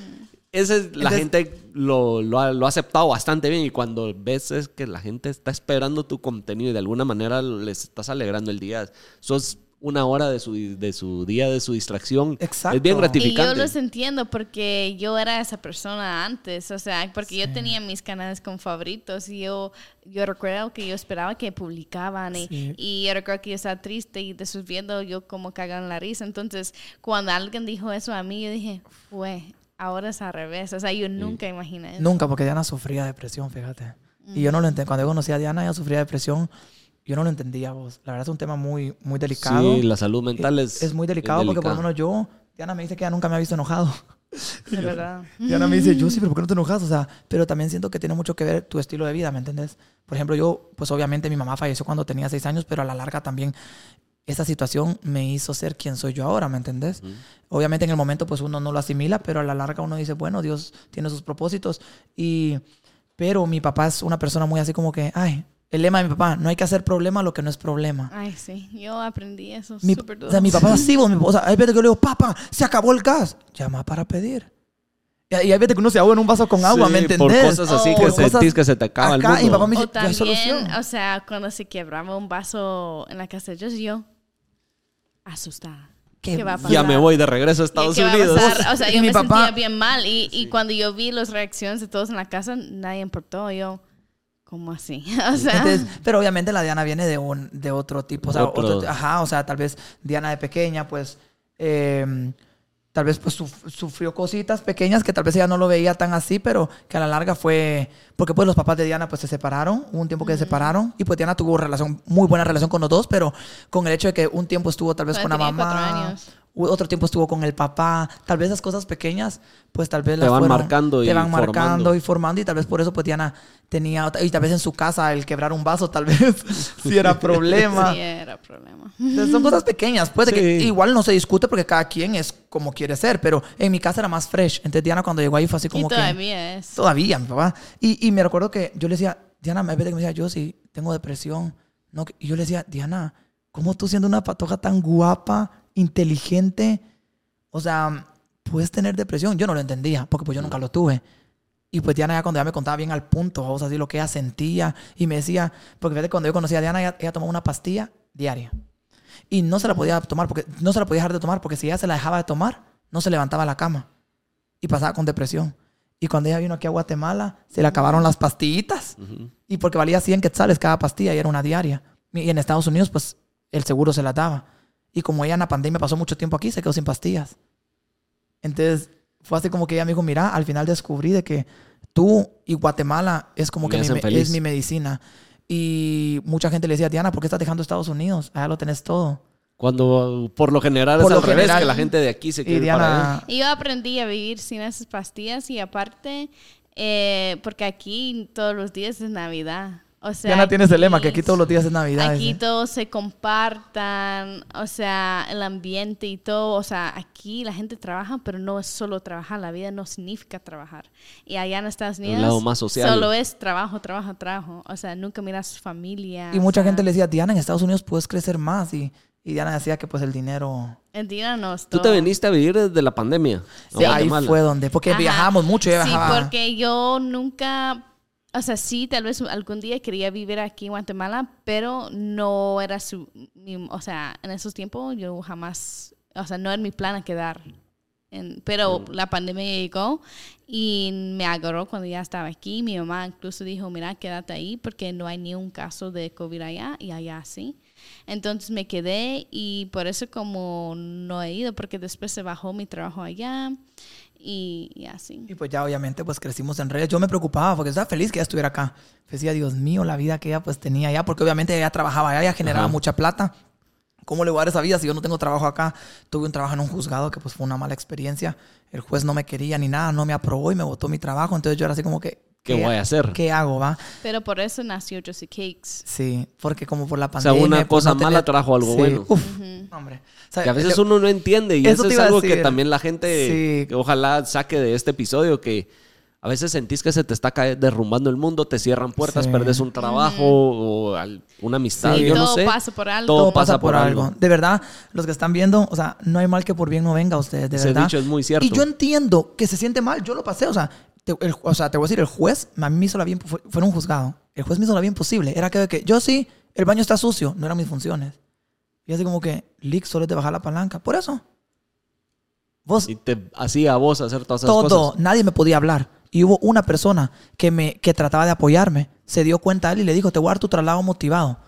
Esa es, la gente lo, lo ha, lo ha aceptado bastante bien y cuando ves es que la gente está esperando tu contenido y de alguna manera les estás alegrando el día. Sos una hora de su, de su día, de su distracción. Exacto. Es bien Y Y gratificante. yo los entiendo porque yo era esa persona antes, o sea, porque yo tenía mis canales con favoritos y yo, yo recuerdo que yo esperaba que publicaban y, Sí. y yo recuerdo que yo estaba triste y después viendo yo como cagan la risa. Entonces, cuando alguien dijo eso a mí, yo dije, fue, ahora es al revés. O sea, yo nunca imaginé eso. Nunca, porque Diana sufría depresión, fíjate. Y yo no lo entendía. Cuando yo conocí a Diana, ella sufría depresión. Yo no lo entendía, vos. La verdad es un tema muy, muy delicado. Sí, la salud mental es. Es muy delicado porque por lo menos yo, Diana me dice que ella nunca me ha visto enojado. De (laughs) verdad. Diana me dice, yo sí, pero ¿por qué no te enojas? O sea, pero también siento que tiene mucho que ver tu estilo de vida, ¿me entiendes? Por ejemplo, yo, pues obviamente mi mamá falleció cuando tenía seis años, pero a la larga también esa situación me hizo ser quien soy yo ahora, ¿me entendés? Obviamente en el momento pues uno no lo asimila, pero a la larga uno dice, bueno, Dios tiene sus propósitos. Y, pero mi papá es una persona muy así como que, ay, el lema de mi papá, no hay que hacer problema lo que no es problema. Ay, sí, yo aprendí eso Mi, súper o sea, mi papá es así, vos, mi- o sea, hay veces que yo le digo, papá, se acabó el gas. Llama para pedir. Y y hay veces que uno se ahoga en un vaso con agua, Sí, ¿me entendés? Por cosas así Oh. que sentís que se te acaba acá, el y mi mundo. papá me dice, O "Ya hay también, solución". o sea, cuando se quebraba un vaso en la casa de ellos, yo asustada. ¿Qué ¿Qué, va a pasar? Ya me voy de regreso a ¿Qué- Estados a Unidos. pasar? O sea, (laughs) Y yo mi me papá- sentía bien mal. Y, y cuando yo vi las reacciones de todos en la casa, nadie importó. Yo, ¿cómo así? (laughs) O sea, Entonces, pero obviamente la Diana viene de un de otro tipo, o sea, Otro- otro- ajá, o sea, tal vez Diana de pequeña, pues, eh, tal vez pues suf- sufrió cositas pequeñas que tal vez ella no lo veía tan así, pero que a la larga fue, porque pues los papás de Diana pues se separaron, hubo un tiempo que se separaron y pues Diana tuvo relación, muy buena relación con los dos, pero con el hecho de que un tiempo estuvo tal vez con la mamá, años. Otro tiempo estuvo con el papá, tal vez esas cosas pequeñas, pues tal vez Te las van fueron- marcando y te van marcando formando. y formando y tal vez por eso pues Diana tenía y tal vez en su casa el quebrar un vaso tal vez (laughs) sí era (laughs) problema. sí era problema. Entonces, son cosas pequeñas, pues de que Sí. igual no se discute porque cada quien es como quiere ser, pero en mi casa era más fresh. Entonces Diana cuando llegó ahí fue así Y como que todavía es. todavía mi papá y, y me recuerdo que yo le decía Diana me veces que me decía yo sí tengo depresión no que- y yo le decía Diana cómo tú siendo una patoja tan guapa inteligente o sea puedes tener depresión yo no lo entendía porque pues yo nunca lo tuve Y pues Diana ya cuando ya me contaba bien al punto, o sea, así lo que ella sentía. Y me decía, porque fíjate, cuando yo conocí a Diana, ella, ella tomaba una pastilla diaria. Y no se la podía tomar, porque no se la podía dejar de tomar, porque si ella se la dejaba de tomar, no se levantaba de la cama. Y pasaba con depresión. Y cuando ella vino aquí a Guatemala, se le acabaron las pastillitas. Y porque valía 100 quetzales cada pastilla y era una diaria. Y en Estados Unidos, pues, el seguro se la daba. Y como ella en la pandemia pasó mucho tiempo aquí, se quedó sin pastillas. Entonces, fue así como que ella me dijo, mira, al final descubrí de que tú y Guatemala es como Me que mi, es mi medicina. Y mucha gente le decía, Diana, ¿por qué estás dejando Estados Unidos? Allá lo tenés todo. Cuando por lo general Por es lo al revés, general. que la gente de aquí se quiere para allá. Diana, Y yo aprendí a vivir sin esas pastillas y aparte, eh, porque aquí todos los días es Navidad. O sea, Diana tienes el lema que aquí todos los días es Navidad. Aquí dice. todos se compartan, o sea, el ambiente y todo, o sea, aquí la gente trabaja, pero no es solo trabajar, la vida no significa trabajar. Y allá en Estados Unidos lado más social. solo es trabajo, trabajo, trabajo, o sea, nunca miras familia. Y mucha sea, gente le decía, Diana, en Estados Unidos puedes crecer más. Y, y Diana decía que pues el dinero... Entiéndanos Tú te viniste a vivir desde la pandemia. Sí, ahí fue donde... Porque Ajá. viajábamos mucho. Yo Sí, viajaba... porque yo nunca, o sea, sí, tal vez algún día quería vivir aquí en Guatemala, pero no era su, mi- o sea, en esos tiempos yo jamás, o sea, no era mi plan a quedar. En- pero la pandemia llegó y me agarró cuando ya estaba aquí. Mi mamá incluso dijo, mira, quédate ahí porque no hay ni un caso de COVID allá y allá sí. Entonces me quedé y por eso como no he ido, porque después se bajó mi trabajo allá y, y así. Y pues ya obviamente pues crecimos en redes. Yo me preocupaba porque estaba feliz que ella estuviera acá. Decía, Dios mío, la vida que ella pues tenía allá. Porque obviamente ella trabajaba allá, ella generaba Ajá. mucha plata. ¿Cómo le voy a dar esa vida si yo no tengo trabajo acá? Tuve un trabajo en un juzgado que pues fue una mala experiencia. El juez no me quería ni nada, no me aprobó y me botó mi trabajo. Entonces yo era así como que... ¿Qué voy a hacer? ¿Qué hago, va? Pero por eso nació Josie Cakes. Sí, porque como por la sea, pandemia... una pues, cosa no tenía- mala trajo algo Sí, bueno. Uf, hombre. O sea, Que a veces uno no entiende y Eso es algo que también la gente Sí. que ojalá saque de este episodio que a veces sentís que se te está derrumbando el mundo, te cierran puertas, Sí. perdes un trabajo o al- una amistad, Sí. yo todo no sé. pasa por algo. Todo todo pasa, pasa por, por algo. algo. De verdad, los que están viendo, o sea, no hay mal que por bien no venga a ustedes, de Ese verdad. dicho es muy cierto. Y yo entiendo que se siente mal, yo lo pasé, o sea, te, el- o sea, te voy a decir, el juez a mí me hizo la bien, fue, fue un juzgado. El juez me hizo la bien posible. Era que, que yo sí, el baño está sucio, no eran mis funciones. Y así como que, Lick, solo es de bajar la palanca. Por eso. Vos, Y te hacía a vos hacer todas esas todo, cosas. nadie me podía hablar. Y hubo una persona que, me, que trataba de apoyarme. Se dio cuenta él y le dijo, te voy a dar tu traslado motivado.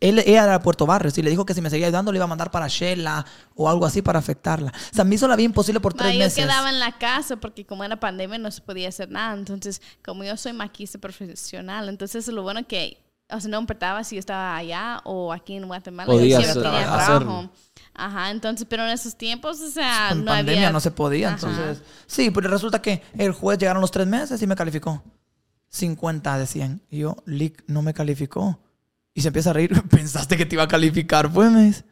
Él, ella era de Puerto Barrios y le dijo que si me seguía ayudando le iba a mandar para Shela o algo así para afectarla. O sea, me hizo la vida imposible por Ma, tres yo meses. quedaba en la casa porque como era pandemia no se podía hacer nada. Entonces, como yo soy maquista profesional, entonces lo bueno que, o sea, no importaba si yo estaba allá o aquí en Guatemala, Podías, yo siempre eh, tenía hacer- trabajo. Ajá, entonces, pero en esos tiempos, o sea, Con no pandemia había... no se podía. Ajá. Entonces, sí, pero resulta que el juez llegaron los tres meses y me calificó. 50 de 100. Y yo, Lick, no me calificó. Y se empieza a reír. (laughs) ¿Pensaste que te iba a calificar? Pues me dice.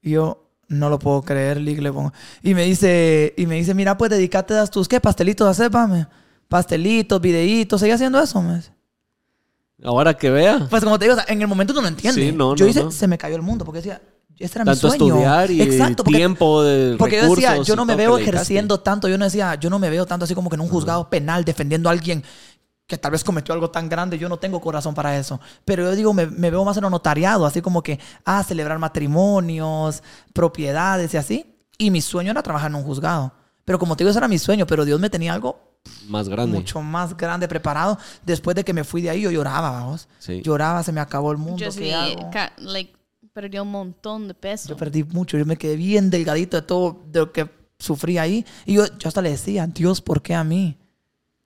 Y yo, no lo puedo creer, Lick, le pongo. Y me dice, y me dice, mira, pues dedícate a tus, ¿qué? Pastelitos a hacer, pame. Pastelitos, videitos, sigue haciendo eso, me dice. Ahora que vea. Pues como te digo, o sea, en el momento tú no entiendes. Sí, no, yo no, hice, no. se me cayó el mundo porque decía, este era Tanto mi sueño. estudiar y Exacto, porque- tiempo de porque yo decía, yo no me veo ejerciendo tanto, yo no decía, yo no me veo tanto así como que en un juzgado penal defendiendo a alguien que tal vez cometió algo tan grande, yo no tengo corazón para eso. Pero yo digo, me, me veo más en lo notariado, así como que, ah, celebrar matrimonios, propiedades y así. Y mi sueño era trabajar en un juzgado. Pero como te digo, ese era mi sueño, pero Dios me tenía algo Más grande. mucho más grande preparado. Después de que me fui de ahí, yo lloraba, vamos. Sí. Lloraba, se me acabó el mundo. Yo ¿qué sí, like, perdió un montón de peso. Yo perdí mucho, yo me quedé bien delgadito de todo de lo que sufrí ahí. Y yo, yo hasta le decía, Dios, ¿por qué a mí?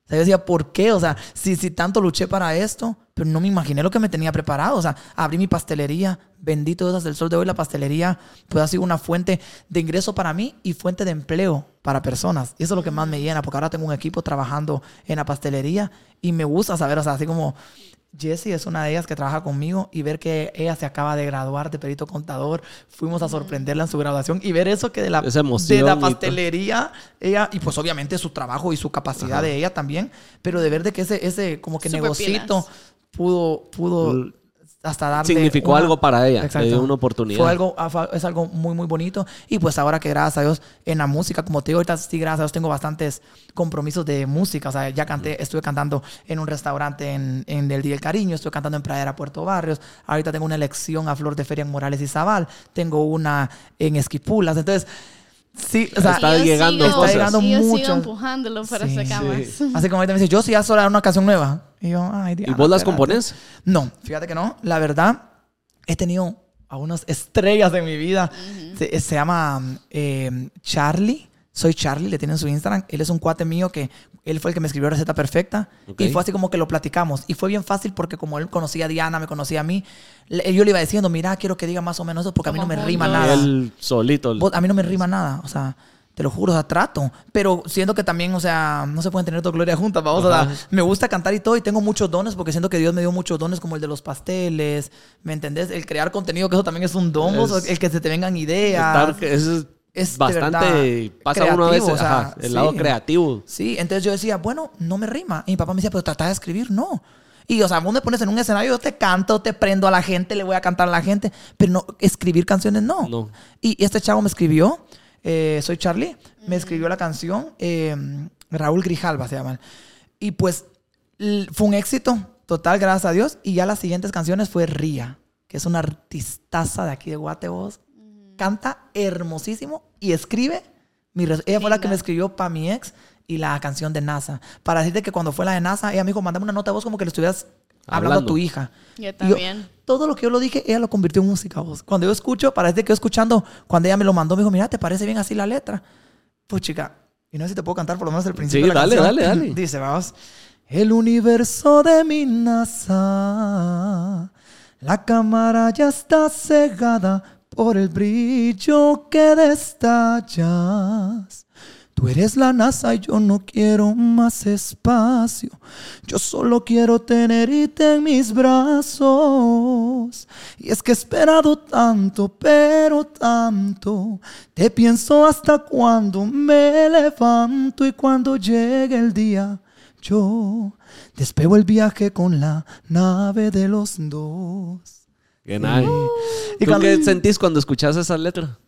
O sea, yo decía, ¿por qué? O sea, si, si tanto luché para esto, pero no me imaginé lo que me tenía preparado. O sea, abrí mi pastelería, bendito Dios, hasta el sol de hoy la pastelería puede ha sido una fuente de ingreso para mí y fuente de empleo para personas. Y eso es lo que más me llena, porque ahora tengo un equipo trabajando en la pastelería y me gusta saber, o sea, así como Jessie es una de ellas que trabaja conmigo y ver que ella se acaba de graduar de perito contador, fuimos a sorprenderla en su graduación y ver eso que de la, de la pastelería, ella, y pues obviamente su trabajo y su capacidad de ella también, pero de ver de que ese, ese como que negocito pilas. pudo, pudo. Hasta darle Significó una- algo para ella, le dio una oportunidad. Fue algo, ah, es algo muy, muy bonito. Y pues ahora que gracias a Dios en la música, como te digo, ahorita sí, gracias a Dios tengo bastantes compromisos de música. O sea, ya canté, estuve cantando en un restaurante en, en el Día del Cariño, estuve cantando en Pradera, Puerto Barrios. Ahorita tengo una elección a Flor de Feria en Morales y Zabal. Tengo una en Esquipulas. Entonces, sí, o sea, Está llegando sigo- cosas. Está llegando yo sigo mucho. empujándolo para Sí. sacar más. (laughs) Así como ahorita me dice, yo sí ya sola una canción nueva. Y yo, ay, ¿Y Diana, vos las espérate. componés? No, fíjate que no. La verdad, he tenido a unas estrellas en mi vida. se, se llama eh, Charlie. Soy Charlie, le tienen su Instagram. Él es un cuate mío que él fue el que me escribió Receta Perfecta. Y fue así como que lo platicamos. Y fue bien fácil porque como él conocía a Diana, me conocía a mí, le- yo le iba diciendo, mira, quiero que diga más o menos eso porque a mí no me rima nada. Él solito. Vos- a mí no me rima nada, o sea, te lo juro, o sea, trato. Pero siento que también, o sea, no se pueden tener toda gloria juntas, vamos, o sea, me gusta cantar y todo y tengo muchos dones porque siento que Dios me dio muchos dones como el de los pasteles, ¿me entendés? El crear contenido, que eso también es un don, el que se te vengan ideas. Estar- es, bastante. Pasa uno a veces. o sea, ajá, el lado sí. creativo. Sí, entonces yo decía, bueno, no me rima. Y mi papá me decía, pero trata de escribir, no. Y, o sea, vos me pones en un escenario, yo te canto, te prendo a la gente, le voy a cantar a la gente, pero no, escribir canciones no. No. Y este chavo me escribió, eh, soy Charlie, me escribió la canción, eh, Raúl Grijalva se llama. Y pues fue un éxito total, gracias a Dios. Y ya las siguientes canciones fue Ría, que es una artistaza de aquí de Guatebos. Canta hermosísimo y escribe. Mi ella fue la que me escribió para mi ex y la canción de NASA. Para decirte que cuando fue la de NASA, ella me dijo, mandame una nota de voz como que le estuvieras hablando, Hablando. a tu hija. Yo Y también. todo lo que yo lo dije, ella lo convirtió en música. Vos. Cuando yo escucho, parece que yo escuchando, cuando ella me lo mandó, me dijo, mira, ¿te parece bien así la letra? Pues chica, y no sé si te puedo cantar por lo menos el principio Sí, de la dale, canción. dale, dale. (laughs) Dice, vamos. El universo de mi NASA, la cámara ya está cegada por el brillo que destallas. Tú eres la NASA y yo no quiero más espacio. Yo solo quiero tenerte en mis brazos. Y es que he esperado tanto, pero tanto. Te pienso hasta cuando me levanto y cuando llegue el día. Yo despego el viaje con la nave de los dos. Y ¿Tú cuando- qué sentís cuando escuchas esa letra?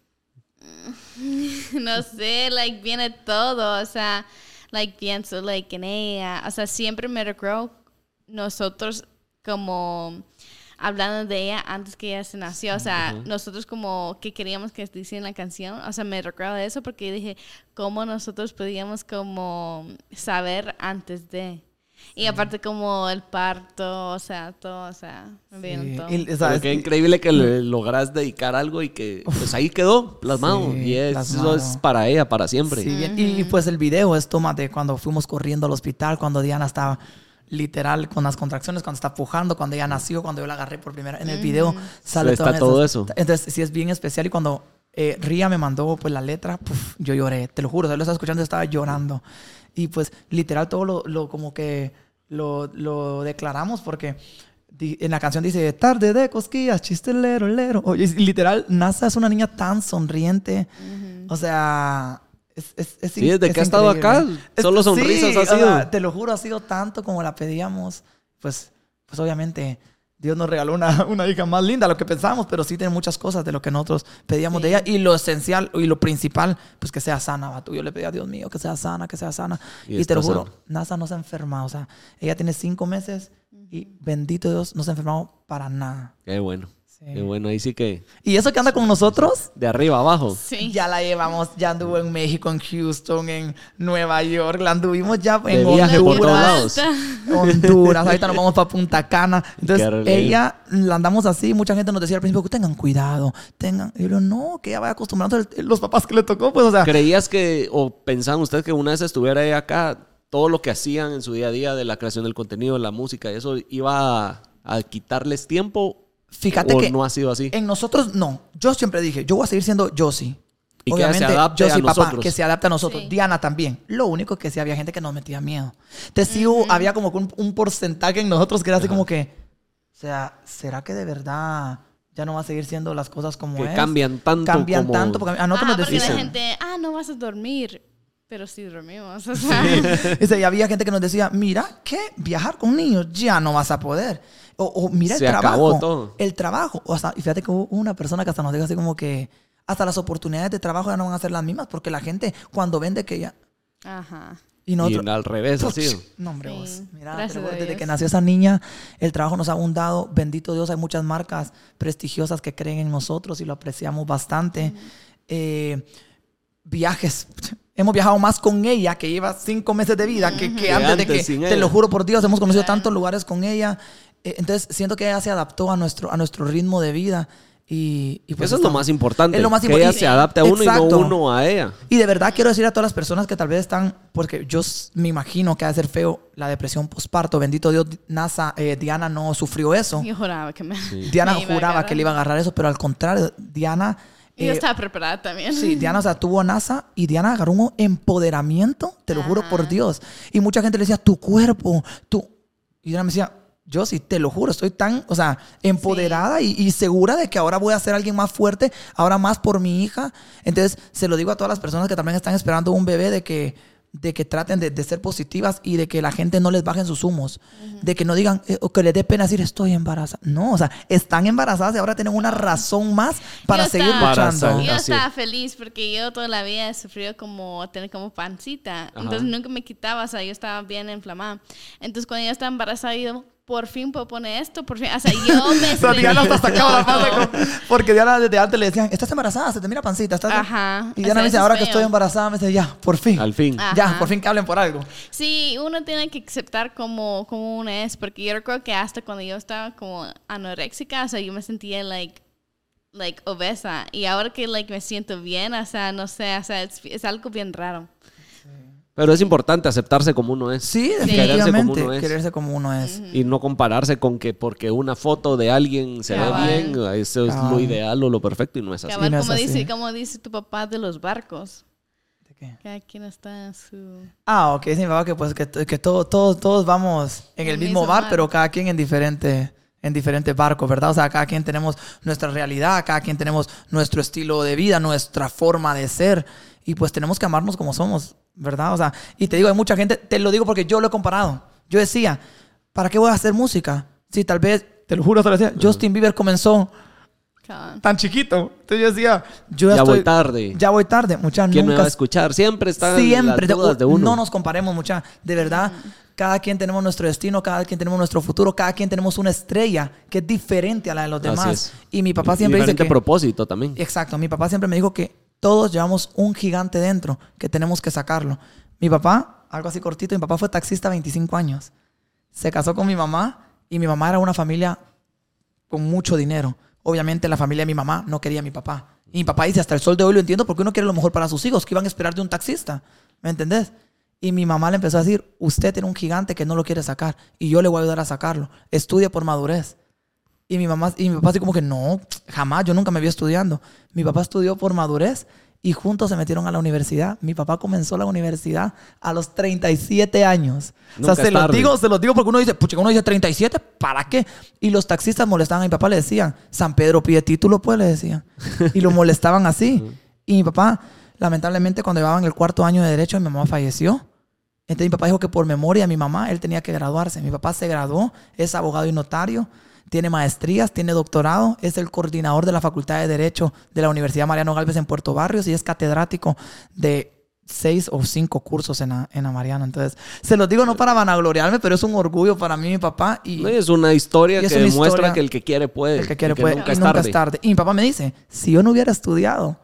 (laughs) (laughs) no sé, like, viene todo, o sea, like, pienso, like, en ella, o sea, siempre me recuerdo nosotros como hablando de ella antes que ella se nació, o sea, nosotros como que queríamos que en la canción, o sea, me recuerdo de eso porque dije, cómo nosotros podíamos como saber antes de... Y aparte como el parto, o sea, todo, o sea, me todo. y- o sea, Pero es- qué increíble que le logras dedicar algo y que pues ahí quedó plasmado. Sí, y es- plasmado. eso es para ella, para siempre. Sí, bien. y, y, pues el video es toma de cuando fuimos corriendo al hospital, cuando Diana estaba literal con las contracciones, cuando está pujando, cuando ella nació, cuando yo la agarré por primera En el video sale Está todas todo esas- eso. Entonces sí es bien especial y cuando eh, Ría me mandó pues la letra, puf, yo lloré, te lo juro, yo lo estaba escuchando y estaba llorando. Y pues literal todo lo, lo como que lo, lo declaramos porque en la canción dice tarde de cosquillas, chiste lero, lero. Oye, literal, NASA es una niña tan sonriente. O sea, es, es, es Sí, desde es que ha estado acá, solo sonrisas ha o sea, sido. te lo juro, ha sido tanto como la pedíamos. Pues, pues obviamente, Dios nos regaló una, (laughs) una hija más linda de lo que pensábamos, pero sí tiene muchas cosas de lo que nosotros pedíamos de ella. Y lo esencial y lo principal, pues que sea sana. vato. Yo le pedí a Dios mío que sea sana, que sea sana. Y Y, te lo juro, sana. NASA no se ha enfermado. O sea, ella tiene cinco meses y bendito Dios, no se ha enfermado para nada. Qué bueno. Sí. Bueno. Ahí sí que Y eso que anda con nosotros, de arriba abajo. Sí. ya la llevamos, ya anduvo en México, en Houston, en Nueva York, la anduvimos ya De en viaje por todos Honduras. lados. Honduras, ahorita nos vamos para Punta Cana. Entonces, ella la andamos así. Mucha gente nos decía al principio que tengan cuidado, tengan. Y yo digo, no, que ella vaya acostumbrando los papás que le tocó, pues, o sea. ¿Creías que, o pensaban ustedes que una vez estuviera ella acá, todo lo que hacían en su día a día de la creación del contenido, de la música, eso iba a, a quitarles tiempo? Fíjate ¿O que no ha sido así? en nosotros, no. Yo siempre dije, yo voy a seguir siendo Josie. Y que se adapte Josie, a papá, nosotros. que se adapte a nosotros. Sí. Diana también. Lo único que sí había gente que nos metía miedo. Entonces sí hubo- había como un, un porcentaje en nosotros que era así como que, o sea, ¿será que de verdad ya no va a seguir siendo las cosas como Que es? cambian tanto Cambian como- tanto. Porque a nosotros ah, nos la gente, ah, no vas a dormir. Pero sí dormimos. O sea, (laughs) y había gente que nos decía, mira, que viajar con niños ya no vas a poder. O, o mira el Se trabajo. acabó todo. El trabajo. O hasta, y fíjate que hubo una persona que hasta nos dijo así como que hasta las oportunidades de trabajo ya no van a ser las mismas porque la gente cuando vende que ya... Ajá. Y nosotros... Y al revés, así. No, hombre, Sí, vos. Mira, desde que nació esa niña, el trabajo nos ha abundado. Bendito Dios, hay muchas marcas prestigiosas que creen en nosotros y lo apreciamos bastante. Eh, viajes. Hemos viajado más con ella, que lleva cinco meses de vida, que, que Que antes, de antes que, sin te ella. lo juro por Dios, hemos conocido tantos lugares con ella. Eh, entonces, siento que ella se adaptó a nuestro, a nuestro ritmo de vida. Y, y pues Eso es lo más importante. Es lo más que ella se adapte a uno y Exacto. no uno a ella. Y de verdad quiero decir a todas las personas que tal vez están, porque yo me imagino que ha de ser feo la depresión postparto. Bendito Dios, NASA, eh, Diana no sufrió eso. Yo juraba que me. Diana me juraba que le iba a agarrar eso, pero al contrario, Diana. Y yo eh, estaba preparada también. Sí, Diana, o sea, tuvo NASA y Diana agarró un empoderamiento, te lo juro por Ajá. Dios. Y mucha gente le decía, tu cuerpo, tú. Y Diana me decía, yo sí, te lo juro, estoy tan, o sea, empoderada y, y segura de que ahora voy a ser alguien más fuerte, ahora más por mi hija. Entonces, se lo digo a todas las personas que también están esperando un bebé de que, de que traten de, de ser positivas y de que la gente no les bajen sus humos. De que no digan, eh, o que les dé pena decir, estoy embarazada. No, o sea, están embarazadas y ahora tienen una razón más para Yo seguir estaba- luchando. Yo estaba feliz porque yo toda la vida he sufrido como tener como pancita. Entonces nunca me quitaba, o sea, yo estaba bien inflamada. Entonces cuando yo estaba embarazada, yo por fin puedo poner esto, por fin, o sea, yo (laughs) me O sea, Diana hasta sentí sacaba la con- Porque Diana desde antes le decían, estás embarazada, se te mira pancita. Estás... Ajá. Y O Diana sea, me dice, ahora es que estoy embarazada, me dice, ya, por fin. Al fin. Ah. Ya, Ajá. por fin que hablen por algo. Sí, uno tiene que aceptar como, como uno es, porque yo recuerdo que hasta cuando yo estaba como anoréxica, o sea, yo me sentía like like obesa y ahora que like me siento bien, o sea, no sé, o sea, es, es algo bien raro. Pero es importante aceptarse como uno es. Sí, Y quererse como definitivamente. uno es. Quererse como uno es. Y no compararse con que porque una foto de alguien se Cabal. ve bien, eso es lo Cabal. ideal o lo perfecto y no es así. Cabal, no es como, así. dice, como dice tu papá de los barcos. ¿De qué? Cada quien está en su... Ah, ok, sí, mi papá, que pues que, que todo- todos, todos vamos en el, El mismo mismo bar, mar. pero cada quien en diferente en diferentes barcos, ¿verdad? O sea, cada quien tenemos nuestra realidad, cada quien tenemos nuestro estilo de vida, nuestra forma de ser y pues tenemos que amarnos como somos, ¿verdad? O sea, y te digo, hay mucha gente, te lo digo porque yo lo he comparado. Yo decía, ¿para qué voy a hacer música? Si tal vez, te lo juro, te lo decía, Justin Bieber comenzó tan chiquito. Entonces yo decía, yo ya, Ya estoy- voy tarde. Ya voy tarde, muchachos. ¿Quién me nunca va a escuchar? Siempre están Siempre. las dudas de uno. No nos comparemos mucha. De verdad, cada quien tenemos nuestro destino, cada quien tenemos nuestro futuro, cada quien tenemos una estrella que es diferente a la de los Así demás. es. Y mi papá Y siempre dice que... propósito también. Exacto, mi papá siempre me dijo que todos llevamos un gigante dentro, que tenemos que sacarlo. Mi papá, algo así cortito, mi papá fue taxista 25 años. Se casó con mi mamá y mi mamá era una familia con mucho dinero. Obviamente la familia de mi mamá no quería a mi papá. Y mi papá dice, hasta el sol de hoy lo entiendo porque uno quiere lo mejor para sus hijos, que iban a esperar de un taxista. ¿Me entendés? Y mi mamá le empezó a decir, usted tiene un gigante que no lo quiere sacar y yo le voy a ayudar a sacarlo. Estudie por madurez. Y mi mamá y mi papá así como que no, jamás, yo nunca me vi estudiando. Mi papá estudió por madurez y juntos se metieron a la universidad. Mi papá comenzó la universidad a los 37 años. Nunca o sea, se los digo, se los digo porque uno dice, pucha, uno dice 37, ¿para qué? Y los taxistas molestaban a mi papá, le decían, San Pedro pide título, pues le decían. (laughs) Y lo molestaban así. Y mi papá, lamentablemente, cuando llevaba en el cuarto año de derecho, mi mamá falleció. Entonces mi papá dijo que por memoria mi mamá, él tenía que graduarse. Mi papá se graduó, es abogado y notario, tiene maestrías, tiene doctorado, es el coordinador de la Facultad de Derecho de la Universidad Mariano Galvez en Puerto Barrios y es catedrático de seis o cinco cursos en la, en la Mariano. Entonces, se los digo no para vanagloriarme, pero es un orgullo para mí, mi papá. Y No, Es una historia es que una demuestra historia- que el que quiere puede. el que quiere y puede. Nunca, y es, nunca tarde. es tarde. Y mi papá me dice, si yo no hubiera estudiado,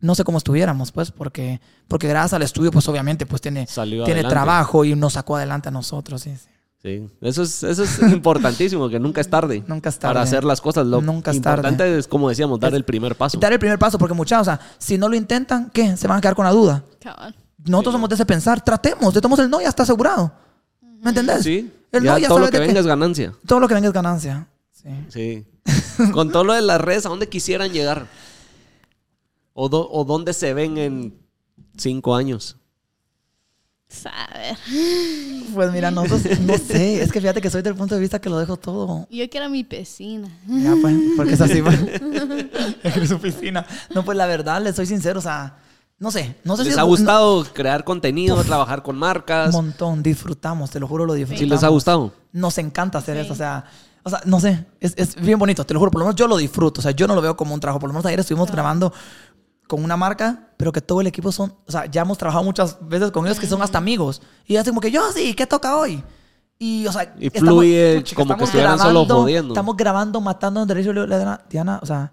no sé cómo estuviéramos, pues, porque, porque gracias al estudio, pues obviamente, pues tiene, Salió tiene adelante. trabajo y nos sacó adelante a nosotros. Sí, sí. Sí, eso es, eso es (laughs) importantísimo, que nunca es tarde. Nunca es Para tarde. hacer las cosas. Lo Nunca es tarde. importante es, como decíamos, dar Es- el primer paso. Dar el primer paso, porque muchachos, o sea, si no lo intentan, ¿qué? Se van a quedar con la duda. Cabal. Nosotros somos de ese pensar, tratemos, de tomos el no ya está asegurado. ¿Me entendés? Sí, El ya no ya todo lo que venga es ganancia. Todo lo que venga es ganancia. Sí. Sí. (laughs) Con todo lo de las redes, ¿a dónde quisieran llegar? ¿O, do- o dónde se ven en cinco años? Saber. (gasps) Pues mira, no sé, es que fíjate que soy del punto de vista que lo dejo todo. Yo quiero mi piscina. Ya, pues, porque es así, pues. Es que es su piscina. No, pues la verdad, les soy sincero, o sea, no sé, no sé si ¿Les es ha gustado crear contenido, trabajar con marcas? Un montón, disfrutamos, te lo juro, lo disfrutamos. ¿Sí les ha gustado? Nos encanta hacer eso, o sea, o sea, no sé, es, es bien bonito, te lo juro, por lo menos yo lo disfruto, o sea, yo no lo veo como un trabajo, por lo menos ayer estuvimos grabando con una marca, pero que todo el equipo son, o sea, ya hemos trabajado muchas veces con ellos que son hasta amigos, y así como que yo sí, ¿qué toca hoy? Y, o sea, Y fluye como que estamos estuvieran solo jodiendo. Estamos grabando, matando de derecho. Le digo, Diana, o sea,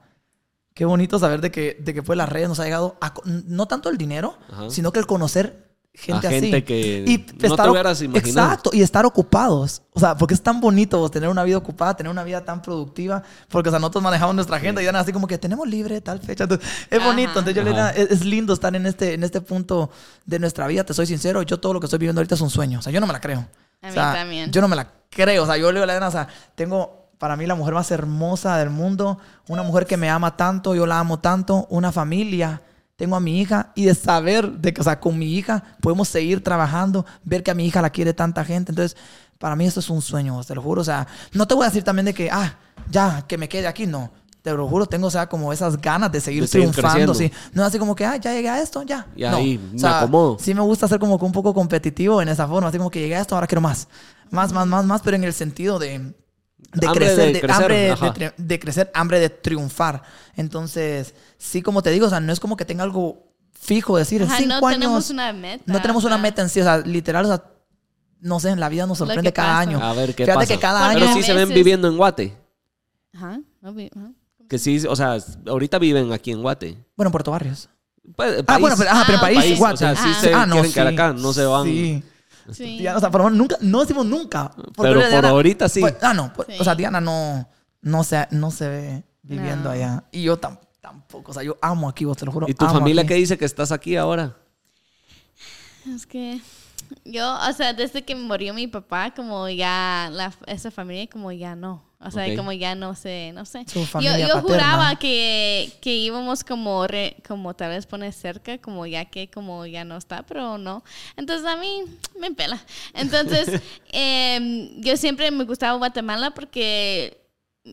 qué bonito saber de que, de que fue las redes nos ha llegado, a no tanto el dinero, Ajá. sino que el conocer gente A así. gente que no estar te hubieras imaginado. Exacto, y estar ocupados. O sea, porque es tan bonito vos, tener una vida ocupada, tener una vida tan productiva, porque o sea, nosotros manejamos nuestra agenda y dan así como que tenemos libre tal fecha. Entonces, es Ajá. bonito. Entonces, yo le diría, es, es lindo estar en este, en este punto de nuestra vida, te soy sincero. Yo todo lo que estoy viviendo ahorita es un sueño. O sea, yo no me la creo. A O mí sea, también. Yo no me la creo. O sea, yo le digo a la Diana, o sea, tengo para mí la mujer más hermosa del mundo, una mujer que me ama tanto, yo la amo tanto, una familia. Tengo a mi hija y de saber de que, o sea, con mi hija podemos seguir trabajando, ver que a mi hija la quiere tanta gente. Entonces, para mí esto es un sueño, te lo juro. O sea, no te voy a decir también de que, ah, ya, que me quede aquí, no. Te lo juro, tengo, o sea, como esas ganas de seguir De seguir triunfando, sí. creciendo. No es así como que, ah, ya llegué a esto, ya. Y no. ahí O me acomodo. sí me gusta ser como que un poco competitivo en esa forma, así como que llegué a esto, ahora quiero más. Más, más, más, más, pero en el sentido de, de Hambre crecer, de de, crecer, hambre de, crecer, hambre de triunfar. Entonces, sí, como te digo, o sea, no es como que tenga algo fijo, decir, en cinco no años. tenemos una meta. no tenemos una meta en sí, o sea, literal, o sea, no sé, en la vida nos sorprende cada pasa. año. A ver qué Fíjate pasa. que cada Porque Pero año. sí se ven viviendo en Guate. Ajá. obvio, ajá. Que sí, o sea, ahorita viven aquí en Guate. Bueno, en Puerto Barrios. Pues, Ah, bueno, pero, ah, pero en Ah, país, país, Guate. o sea, sí se Ah, no, quieren quedar acá, no se van. Sí. Sí. (laughs) Diana, o sea, por favor, nunca, no decimos nunca. Pero Diana- por ahorita sí. pues, ah, no. pues, Sí. O sea, Diana no, no, se, no se ve viviendo No. allá. Y yo tam- tampoco. O sea, yo amo aquí, vos te lo juro. ¿Y tu amo familia aquí. qué dice que estás aquí ahora? Es que yo, o sea, desde que murió mi papá, como ya la, esa familia, como ya no. O sea, Ok. como ya no sé, no sé. Su Yo, familia yo juraba que, que íbamos como, re- como tal vez poner cerca, como ya que como ya no está, pero no. Entonces a mí me pela. Entonces, (laughs) em, yo siempre me gustaba Guatemala porque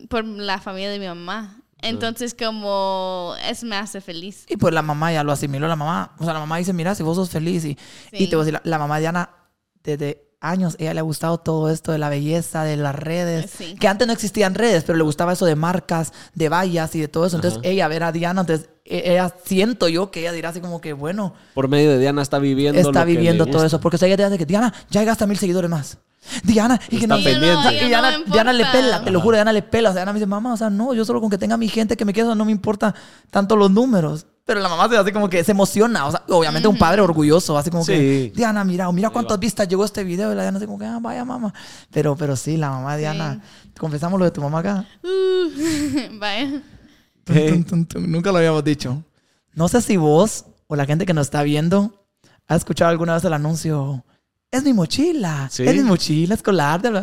por la familia de mi mamá. Entonces, como es me hace feliz. Y pues la mamá ya lo asimiló. La mamá, o sea, la mamá dice, mira, si vos sos feliz. Y, y Sí. te voy a decir, la, la mamá de Diana, desde años, ella le ha gustado todo esto de la belleza, de las redes. Sí. Que antes no existían redes, pero le gustaba eso de marcas, de vallas y de todo eso. Entonces, Ajá. ella ver a Diana, entonces, e- ella siento yo que ella dirá así como que, bueno, Por medio de Diana está viviendo. está lo que le viviendo todo gusta. eso. Porque o sea, ella te dice que Diana, ya llegaste a mil seguidores más. Diana, y que no, pendiente. y Ya no Diana, me Diana le pela, te lo juro, Diana le pela. O sea, Diana me dice, mamá, o sea, no, yo solo con que tenga mi gente que me sea, no me importa tanto los números. Pero la mamá se así como que se emociona. O sea, obviamente un padre orgulloso, así como que. Diana, mira, mira cuántas vistas llegó este video. Y la Diana así como que, ah, vaya mamá. Pero, pero sí, la mamá de Diana, confesamos lo de tu mamá acá. Uh, (laughs) vaya. Tum, ¿Qué? tum, tum, tum. Nunca lo habíamos dicho. No sé si vos o la gente que nos está viendo ha escuchado alguna vez el anuncio. Es mi mochila. Sí. Es mi mochila escolar de la,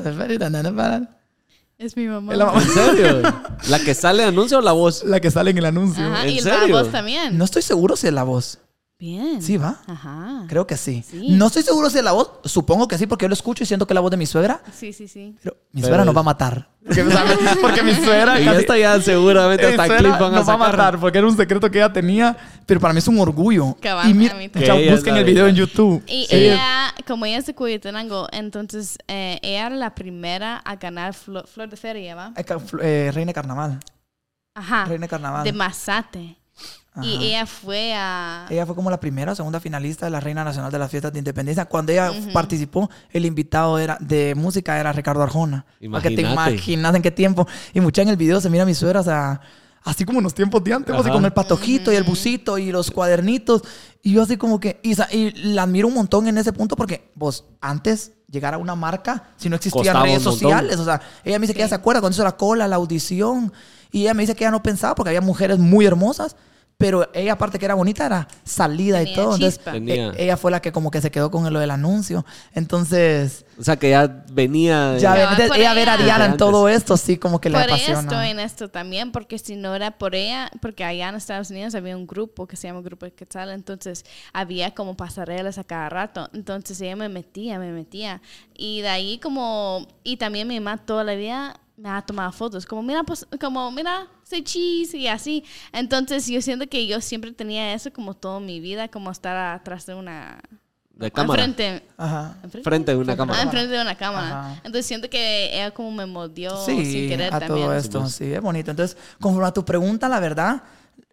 Es mi mamá. Es la mamá. ¿En serio? ¿La que sale de anuncio o la voz? la que sale en el anuncio. Ajá, ¿En y serio? la voz también. No estoy seguro si es la voz. Bien. Sí, va. Ajá. Creo que sí. Sí. No estoy seguro si es la voz. Supongo que sí, porque yo lo escucho y siento que es la voz de mi suegra. Sí, sí, sí. Pero mi Pero suegra nos es- va a matar. Porque, (laughs) porque mi suegra. Casi- esta ya seguramente hasta clip van a nos va a matar porque era un secreto que ella tenía. Pero para mí es un orgullo. Cabal, y mira, ella busquen el video de- en YouTube. Y Sí. ella, como ella es de Cuyetenango, entonces eh, ella era la primera a ganar Flo- Flor de Feria, ¿va? Eh, eh, Reina Carnaval. Ajá. Reina Carnaval. De Y ella fue a... Ella fue como la primera o segunda finalista de la Reina Nacional de las Fiestas de Independencia. Cuando ella participó, el invitado era de música era Ricardo Arjona. Para que te Imagínate. imaginas en qué tiempo. Y mucha en el video se mira a mis suegras, o sea, así como en los tiempos de antes, así Ajá. con el patojito y el busito y los cuadernitos. Y yo así como que... Y, y la admiro un montón en ese punto porque vos antes llegar a una marca si no existían Costaba redes sociales. O sea, ella me dice que ella se acuerda cuando hizo la cola, la audición. Y ella me dice que ella no pensaba porque había mujeres muy hermosas. Pero ella, aparte que era bonita, era salida y Tenía todo. Entonces, chispa. Tenía. e- ella fue la que como que se quedó con lo del anuncio. Entonces, O sea, que ya venía... de- ya Ya, entonces, por ella ver a. Diana en todo esto, sí, como que le Por ella apasiona. estoy en esto también, porque si no era por ella, porque allá en Estados Unidos había un grupo que se llama Grupo de Quetzal, entonces había como pasarelas a cada rato, entonces ella me metía, me metía, y de ahí como, y también mi mamá toda la vida me ha tomado fotos, como mira, pues, como mira, say cheese y así. Entonces yo siento que yo siempre tenía eso como toda mi vida, como estar atrás de una... De cámara. Enfrente. Ajá. ¿Enfrente? Frente de una Ah, cámara. enfrente de una cámara. Ajá. Entonces siento que ella como me moldeó Sí, sin querer a también. todo esto, sí, es bonito. Entonces, conforme a tu pregunta, la verdad,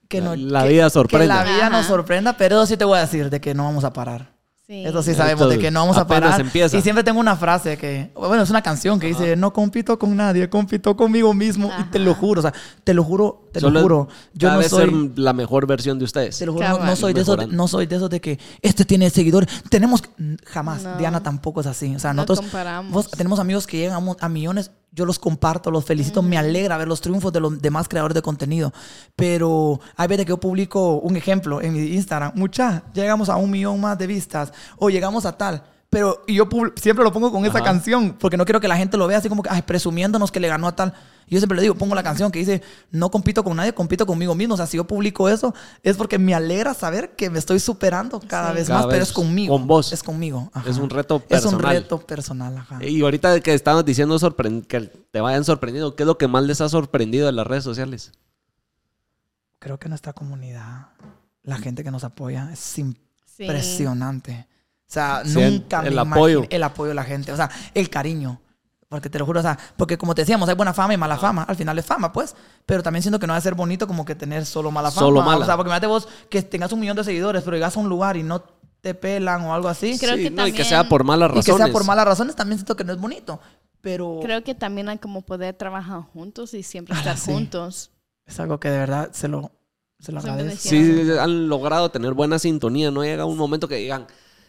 que La- no, la que- vida sorprenda. Que la vida nos Ajá. sorprenda, pero sí te voy a decir de que no vamos a parar. Sí. Eso sí Esto sabemos de que no vamos a parar. empieza. Y siempre tengo una frase que, bueno, es una canción que dice, no compito con nadie, compito conmigo mismo. Y te lo juro, o sea, te lo juro, te Solo lo juro. Yo no soy... ser la mejor versión de ustedes. Te lo juro, no, no soy de esos, no soy de esos de que este tiene seguidores. Tenemos jamás. No. Diana tampoco es así. O sea, No nosotros comparamos. vos- tenemos amigos que llegan a, a millones. Yo los comparto, los felicito. Me alegra ver los triunfos de los demás creadores de contenido. Pero hay veces que yo publico un ejemplo en mi Instagram. Mucha, llegamos a un millón más de vistas o llegamos a tal. Pero y yo siempre lo pongo con esa canción porque no quiero que la gente lo vea así como que ay, presumiéndonos que le ganó a tal. Yo siempre le digo, pongo la canción que dice, no compito con nadie, compito conmigo mismo. O sea, si yo publico eso, es porque me alegra saber que me estoy superando cada Sí. vez Cada más, pero es conmigo. con vos. Es conmigo. ajá. Es un reto Es un personal. reto personal, ajá. Y ahorita que estabas diciendo que te vayan sorprendiendo, ¿qué es lo que más les ha sorprendido de las redes sociales? Creo que nuestra comunidad, la gente que nos apoya, es Sí. impresionante. O sea, Sí, nunca el me apoyo. el apoyo de la gente. O sea, el cariño. Porque te lo juro, o sea, porque como te decíamos, hay buena fama y mala fama. Al final es fama, pues. Pero también siento que no va a ser bonito como que tener solo mala fama. Solo mala. O sea, porque imagínate vos que tengas un millón de seguidores, pero llegas a un lugar y no te pelan o algo así. Creo Sí, que no, y que también- sea por malas y razones. que sea por malas razones, también siento que no es bonito. Pero Creo que también hay como poder trabajar juntos y siempre Ah, estar sí. juntos. es algo que de verdad se lo, se lo agradezco. Sí, han logrado tener buena sintonía. No llega un momento que digan,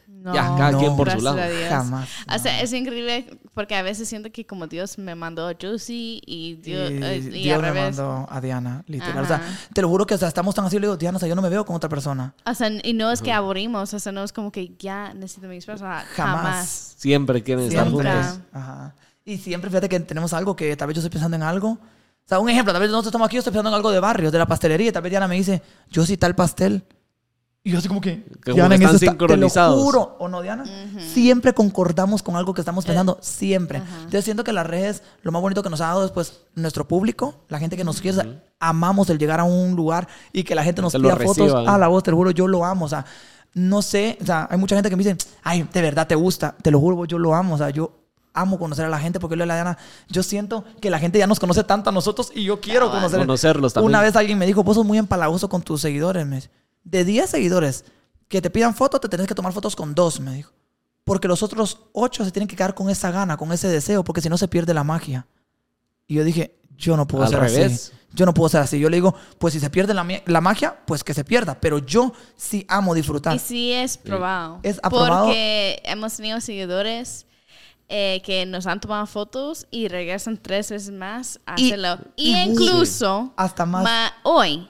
No, Ya, cada quien por su lado. a. Jamás. O sea, es increíble porque a veces siento que como Dios me mandó a Josie y Dios, y eh, y Dios al me revés. mandó a Diana, literal. O Ajá. sea, te lo juro que o sea, estamos tan así, le digo, Diana, o sea, yo no me veo con otra persona. O sea, y no es que aburrimos, o sea, no es como que ya necesito mi esposa. Jamás. Jamás. siempre quieren estar Siempre. juntos. Ajá. Y siempre, fíjate que tenemos algo que tal vez yo estoy pensando en algo. O sea, un ejemplo, tal vez nosotros estamos aquí, yo estoy pensando en algo de barrio, de la pastelería, y tal vez Diana me dice, yo sí tal pastel. Y yo así como que, como Diana, que en eso están está- te lo sincronizados. juro, ¿o no, Diana? Siempre concordamos con algo que estamos pensando, siempre. Entonces siento que las redes, lo más bonito que nos ha dado es pues nuestro público, la gente que nos quiere, o sea, amamos el llegar a un lugar y que la gente nos pida fotos. reciban. A la voz, te lo juro, yo lo amo, o sea, no sé, o sea, hay mucha gente que me dice, ay, de verdad te gusta, te lo juro, yo lo amo, o sea, yo amo conocer a la gente porque yo le la Diana, yo siento que la gente ya nos conoce tanto a nosotros y yo quiero Cabal. conocer. Conocerlos también. Una vez alguien me dijo, vos sos muy empalagoso con tus seguidores, me dice. De 10 seguidores que te pidan fotos, te tenés que tomar fotos con dos, me dijo. Porque los otros 8 se tienen que quedar con esa gana, con ese deseo, porque si no se pierde la magia. Y yo dije, yo no puedo Al ser revés. así. Yo no puedo ser así. Yo le digo, pues si se pierde la, la magia, pues que se pierda. Pero yo sí amo disfrutar. Y sí es probado. Es aprobado. Porque hemos tenido seguidores eh, que nos han tomado fotos y regresan tres veces más a Y- hacerlo. Y, y- incluso Hasta más. ma- hoy,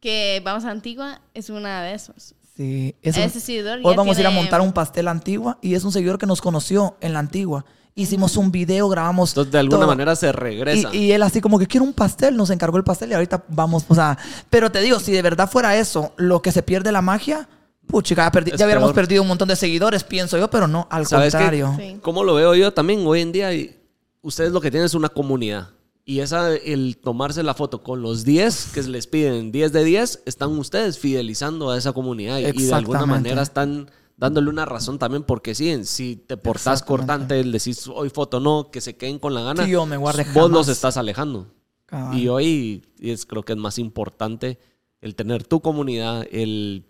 que vamos a Antigua, es una de esos. Sí, es un- Ese seguidor Hoy ya vamos a ir a montar un pastel antigua y es un seguidor que nos conoció en la antigua. Hicimos un video, grabamos. Entonces, de alguna todo. manera se regresa. Y, y él así como que quiero un pastel, nos encargó el pastel y ahorita vamos, o sea, pero te digo, si de verdad fuera eso, lo que se pierde la magia, puchica, ya, ya hubiéramos peor. perdido un montón de seguidores, pienso yo, pero no, al contrario. Sí. ¿Cómo lo veo yo también hoy en día? Y Ustedes lo que tienen es una comunidad. Y esa, el tomarse la foto con los 10 que les piden 10 de 10, están ustedes fidelizando a esa comunidad. Y- de alguna manera están dándole una razón también porque sí, en- si te portás cortante, el decís hoy foto no, que se queden con la gana, Sí, yo me guardé vos jamás. los estás alejando. Cabal. Y hoy es, creo que es más importante el tener tu comunidad, el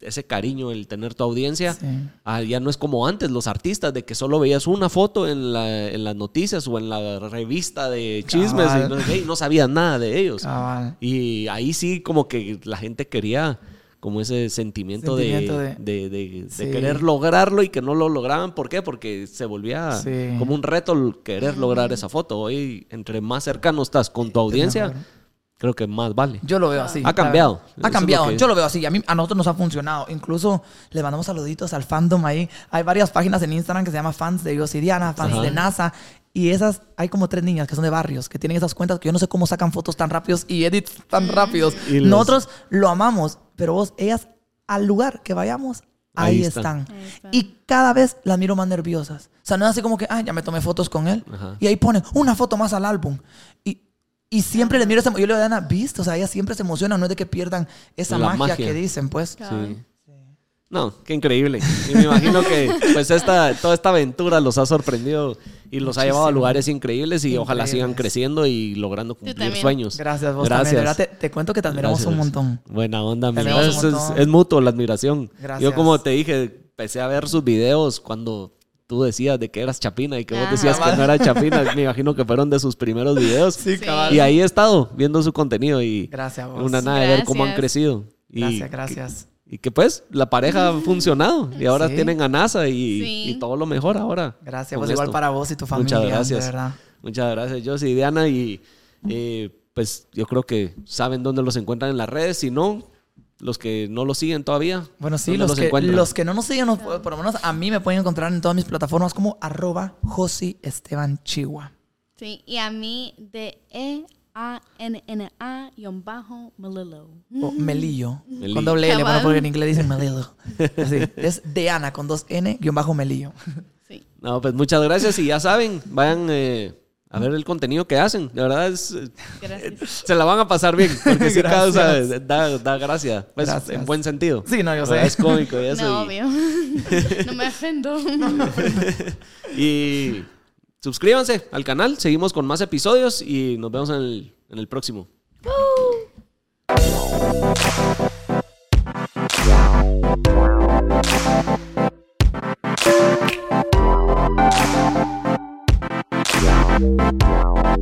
ese cariño, el tener tu audiencia. Sí. Ah, ya no es como antes, los artistas, de que solo veías una foto en, la- en las noticias o en la revista de chismes y no, sé qué, y no sabías nada de ellos. Cabal. Y ahí sí como que la gente quería como ese sentimiento, de- Sentimiento de- de, de- de Sí. querer lograrlo y que no lo lograban. ¿Por qué? Porque se volvía Sí. como un reto el querer lograr esa foto. Hoy, entre más cercano estás con tu audiencia, creo que más vale. Yo lo veo así. Ha cambiado. Ha cambiado. lo que- Yo lo veo así. A, mí, a nosotros nos ha funcionado. Incluso le mandamos saluditos al fandom ahí. Hay varias páginas en Instagram que se llama fans de Diana, fans Ajá. de NASA. Y esas, hay como tres niñas que son de barrios, que tienen esas cuentas que yo no sé cómo sacan fotos tan rápidos y edits tan rápidos. Y los- Nosotros lo amamos, pero vos, ellas, al lugar que vayamos, ahí, Ahí están. están. Ahí están. Y cada vez las miro más nerviosas. O sea, no es así como que, ah, ya me tomé fotos con él. Ajá. Y ahí ponen una foto más al álbum. Y siempre les miro esa... Yo le digo a Diana, ¿viste? O sea, ellas siempre se emocionan. No es de que pierdan esa magia, magia. que dicen, pues. Sí. No, qué increíble. Y me imagino que pues esta, toda esta aventura los ha sorprendido y los ha llevado a lugares increíbles y ojalá sigan creciendo y logrando cumplir sueños. Gracias, vos Gracias. también. Te, te cuento que te admiramos Gracias. un montón. Buena onda, admiramos Es, es mutuo la admiración. Gracias. Yo como te dije, empecé a ver sus videos cuando tú decías de que eras chapina y que vos Ajá. decías que no eras chapina. Me imagino que fueron de sus primeros videos. Sí, cabal. Y ahí he estado viendo su contenido y Gracias, vos. una nada de ver cómo han crecido. Y Gracias, gracias. y que pues la pareja ha funcionado y ahora Sí. tienen a NASA y, Sí. y todo lo mejor ahora. Gracias, pues igual para vos y tu familia. Muchas gracias. De verdad. Muchas gracias, Josie y Diana. Y eh, pues yo creo que saben dónde los encuentran en las redes. Si no, los que no los siguen todavía. Bueno, sí, ¿dónde los que, los que no nos siguen, nos- por lo menos a mí me pueden encontrar en todas mis plataformas como arroba Josi Esteban Chihuahua. Sí, y a mí de E A N N A guion bajo Melillo. O Melillo. Melillo. Con doble L, bueno, porque en inglés dicen Melillo. (laughs) Así, es Deana con dos N guion bajo Melillo. Sí. No, pues muchas gracias y ya saben, vayan eh, a ver el contenido que hacen. De verdad es... eh, Gracias. Se la van a pasar bien, porque sí (laughs) causa, da, da gracia, pues Gracias. en buen sentido. Sí, no, yo sé. Es cómico y (laughs) eso. No, y- obvio. (laughs) no me ofendo. Y suscríbanse al canal, seguimos con más episodios y nos vemos en el, en el próximo. Wow.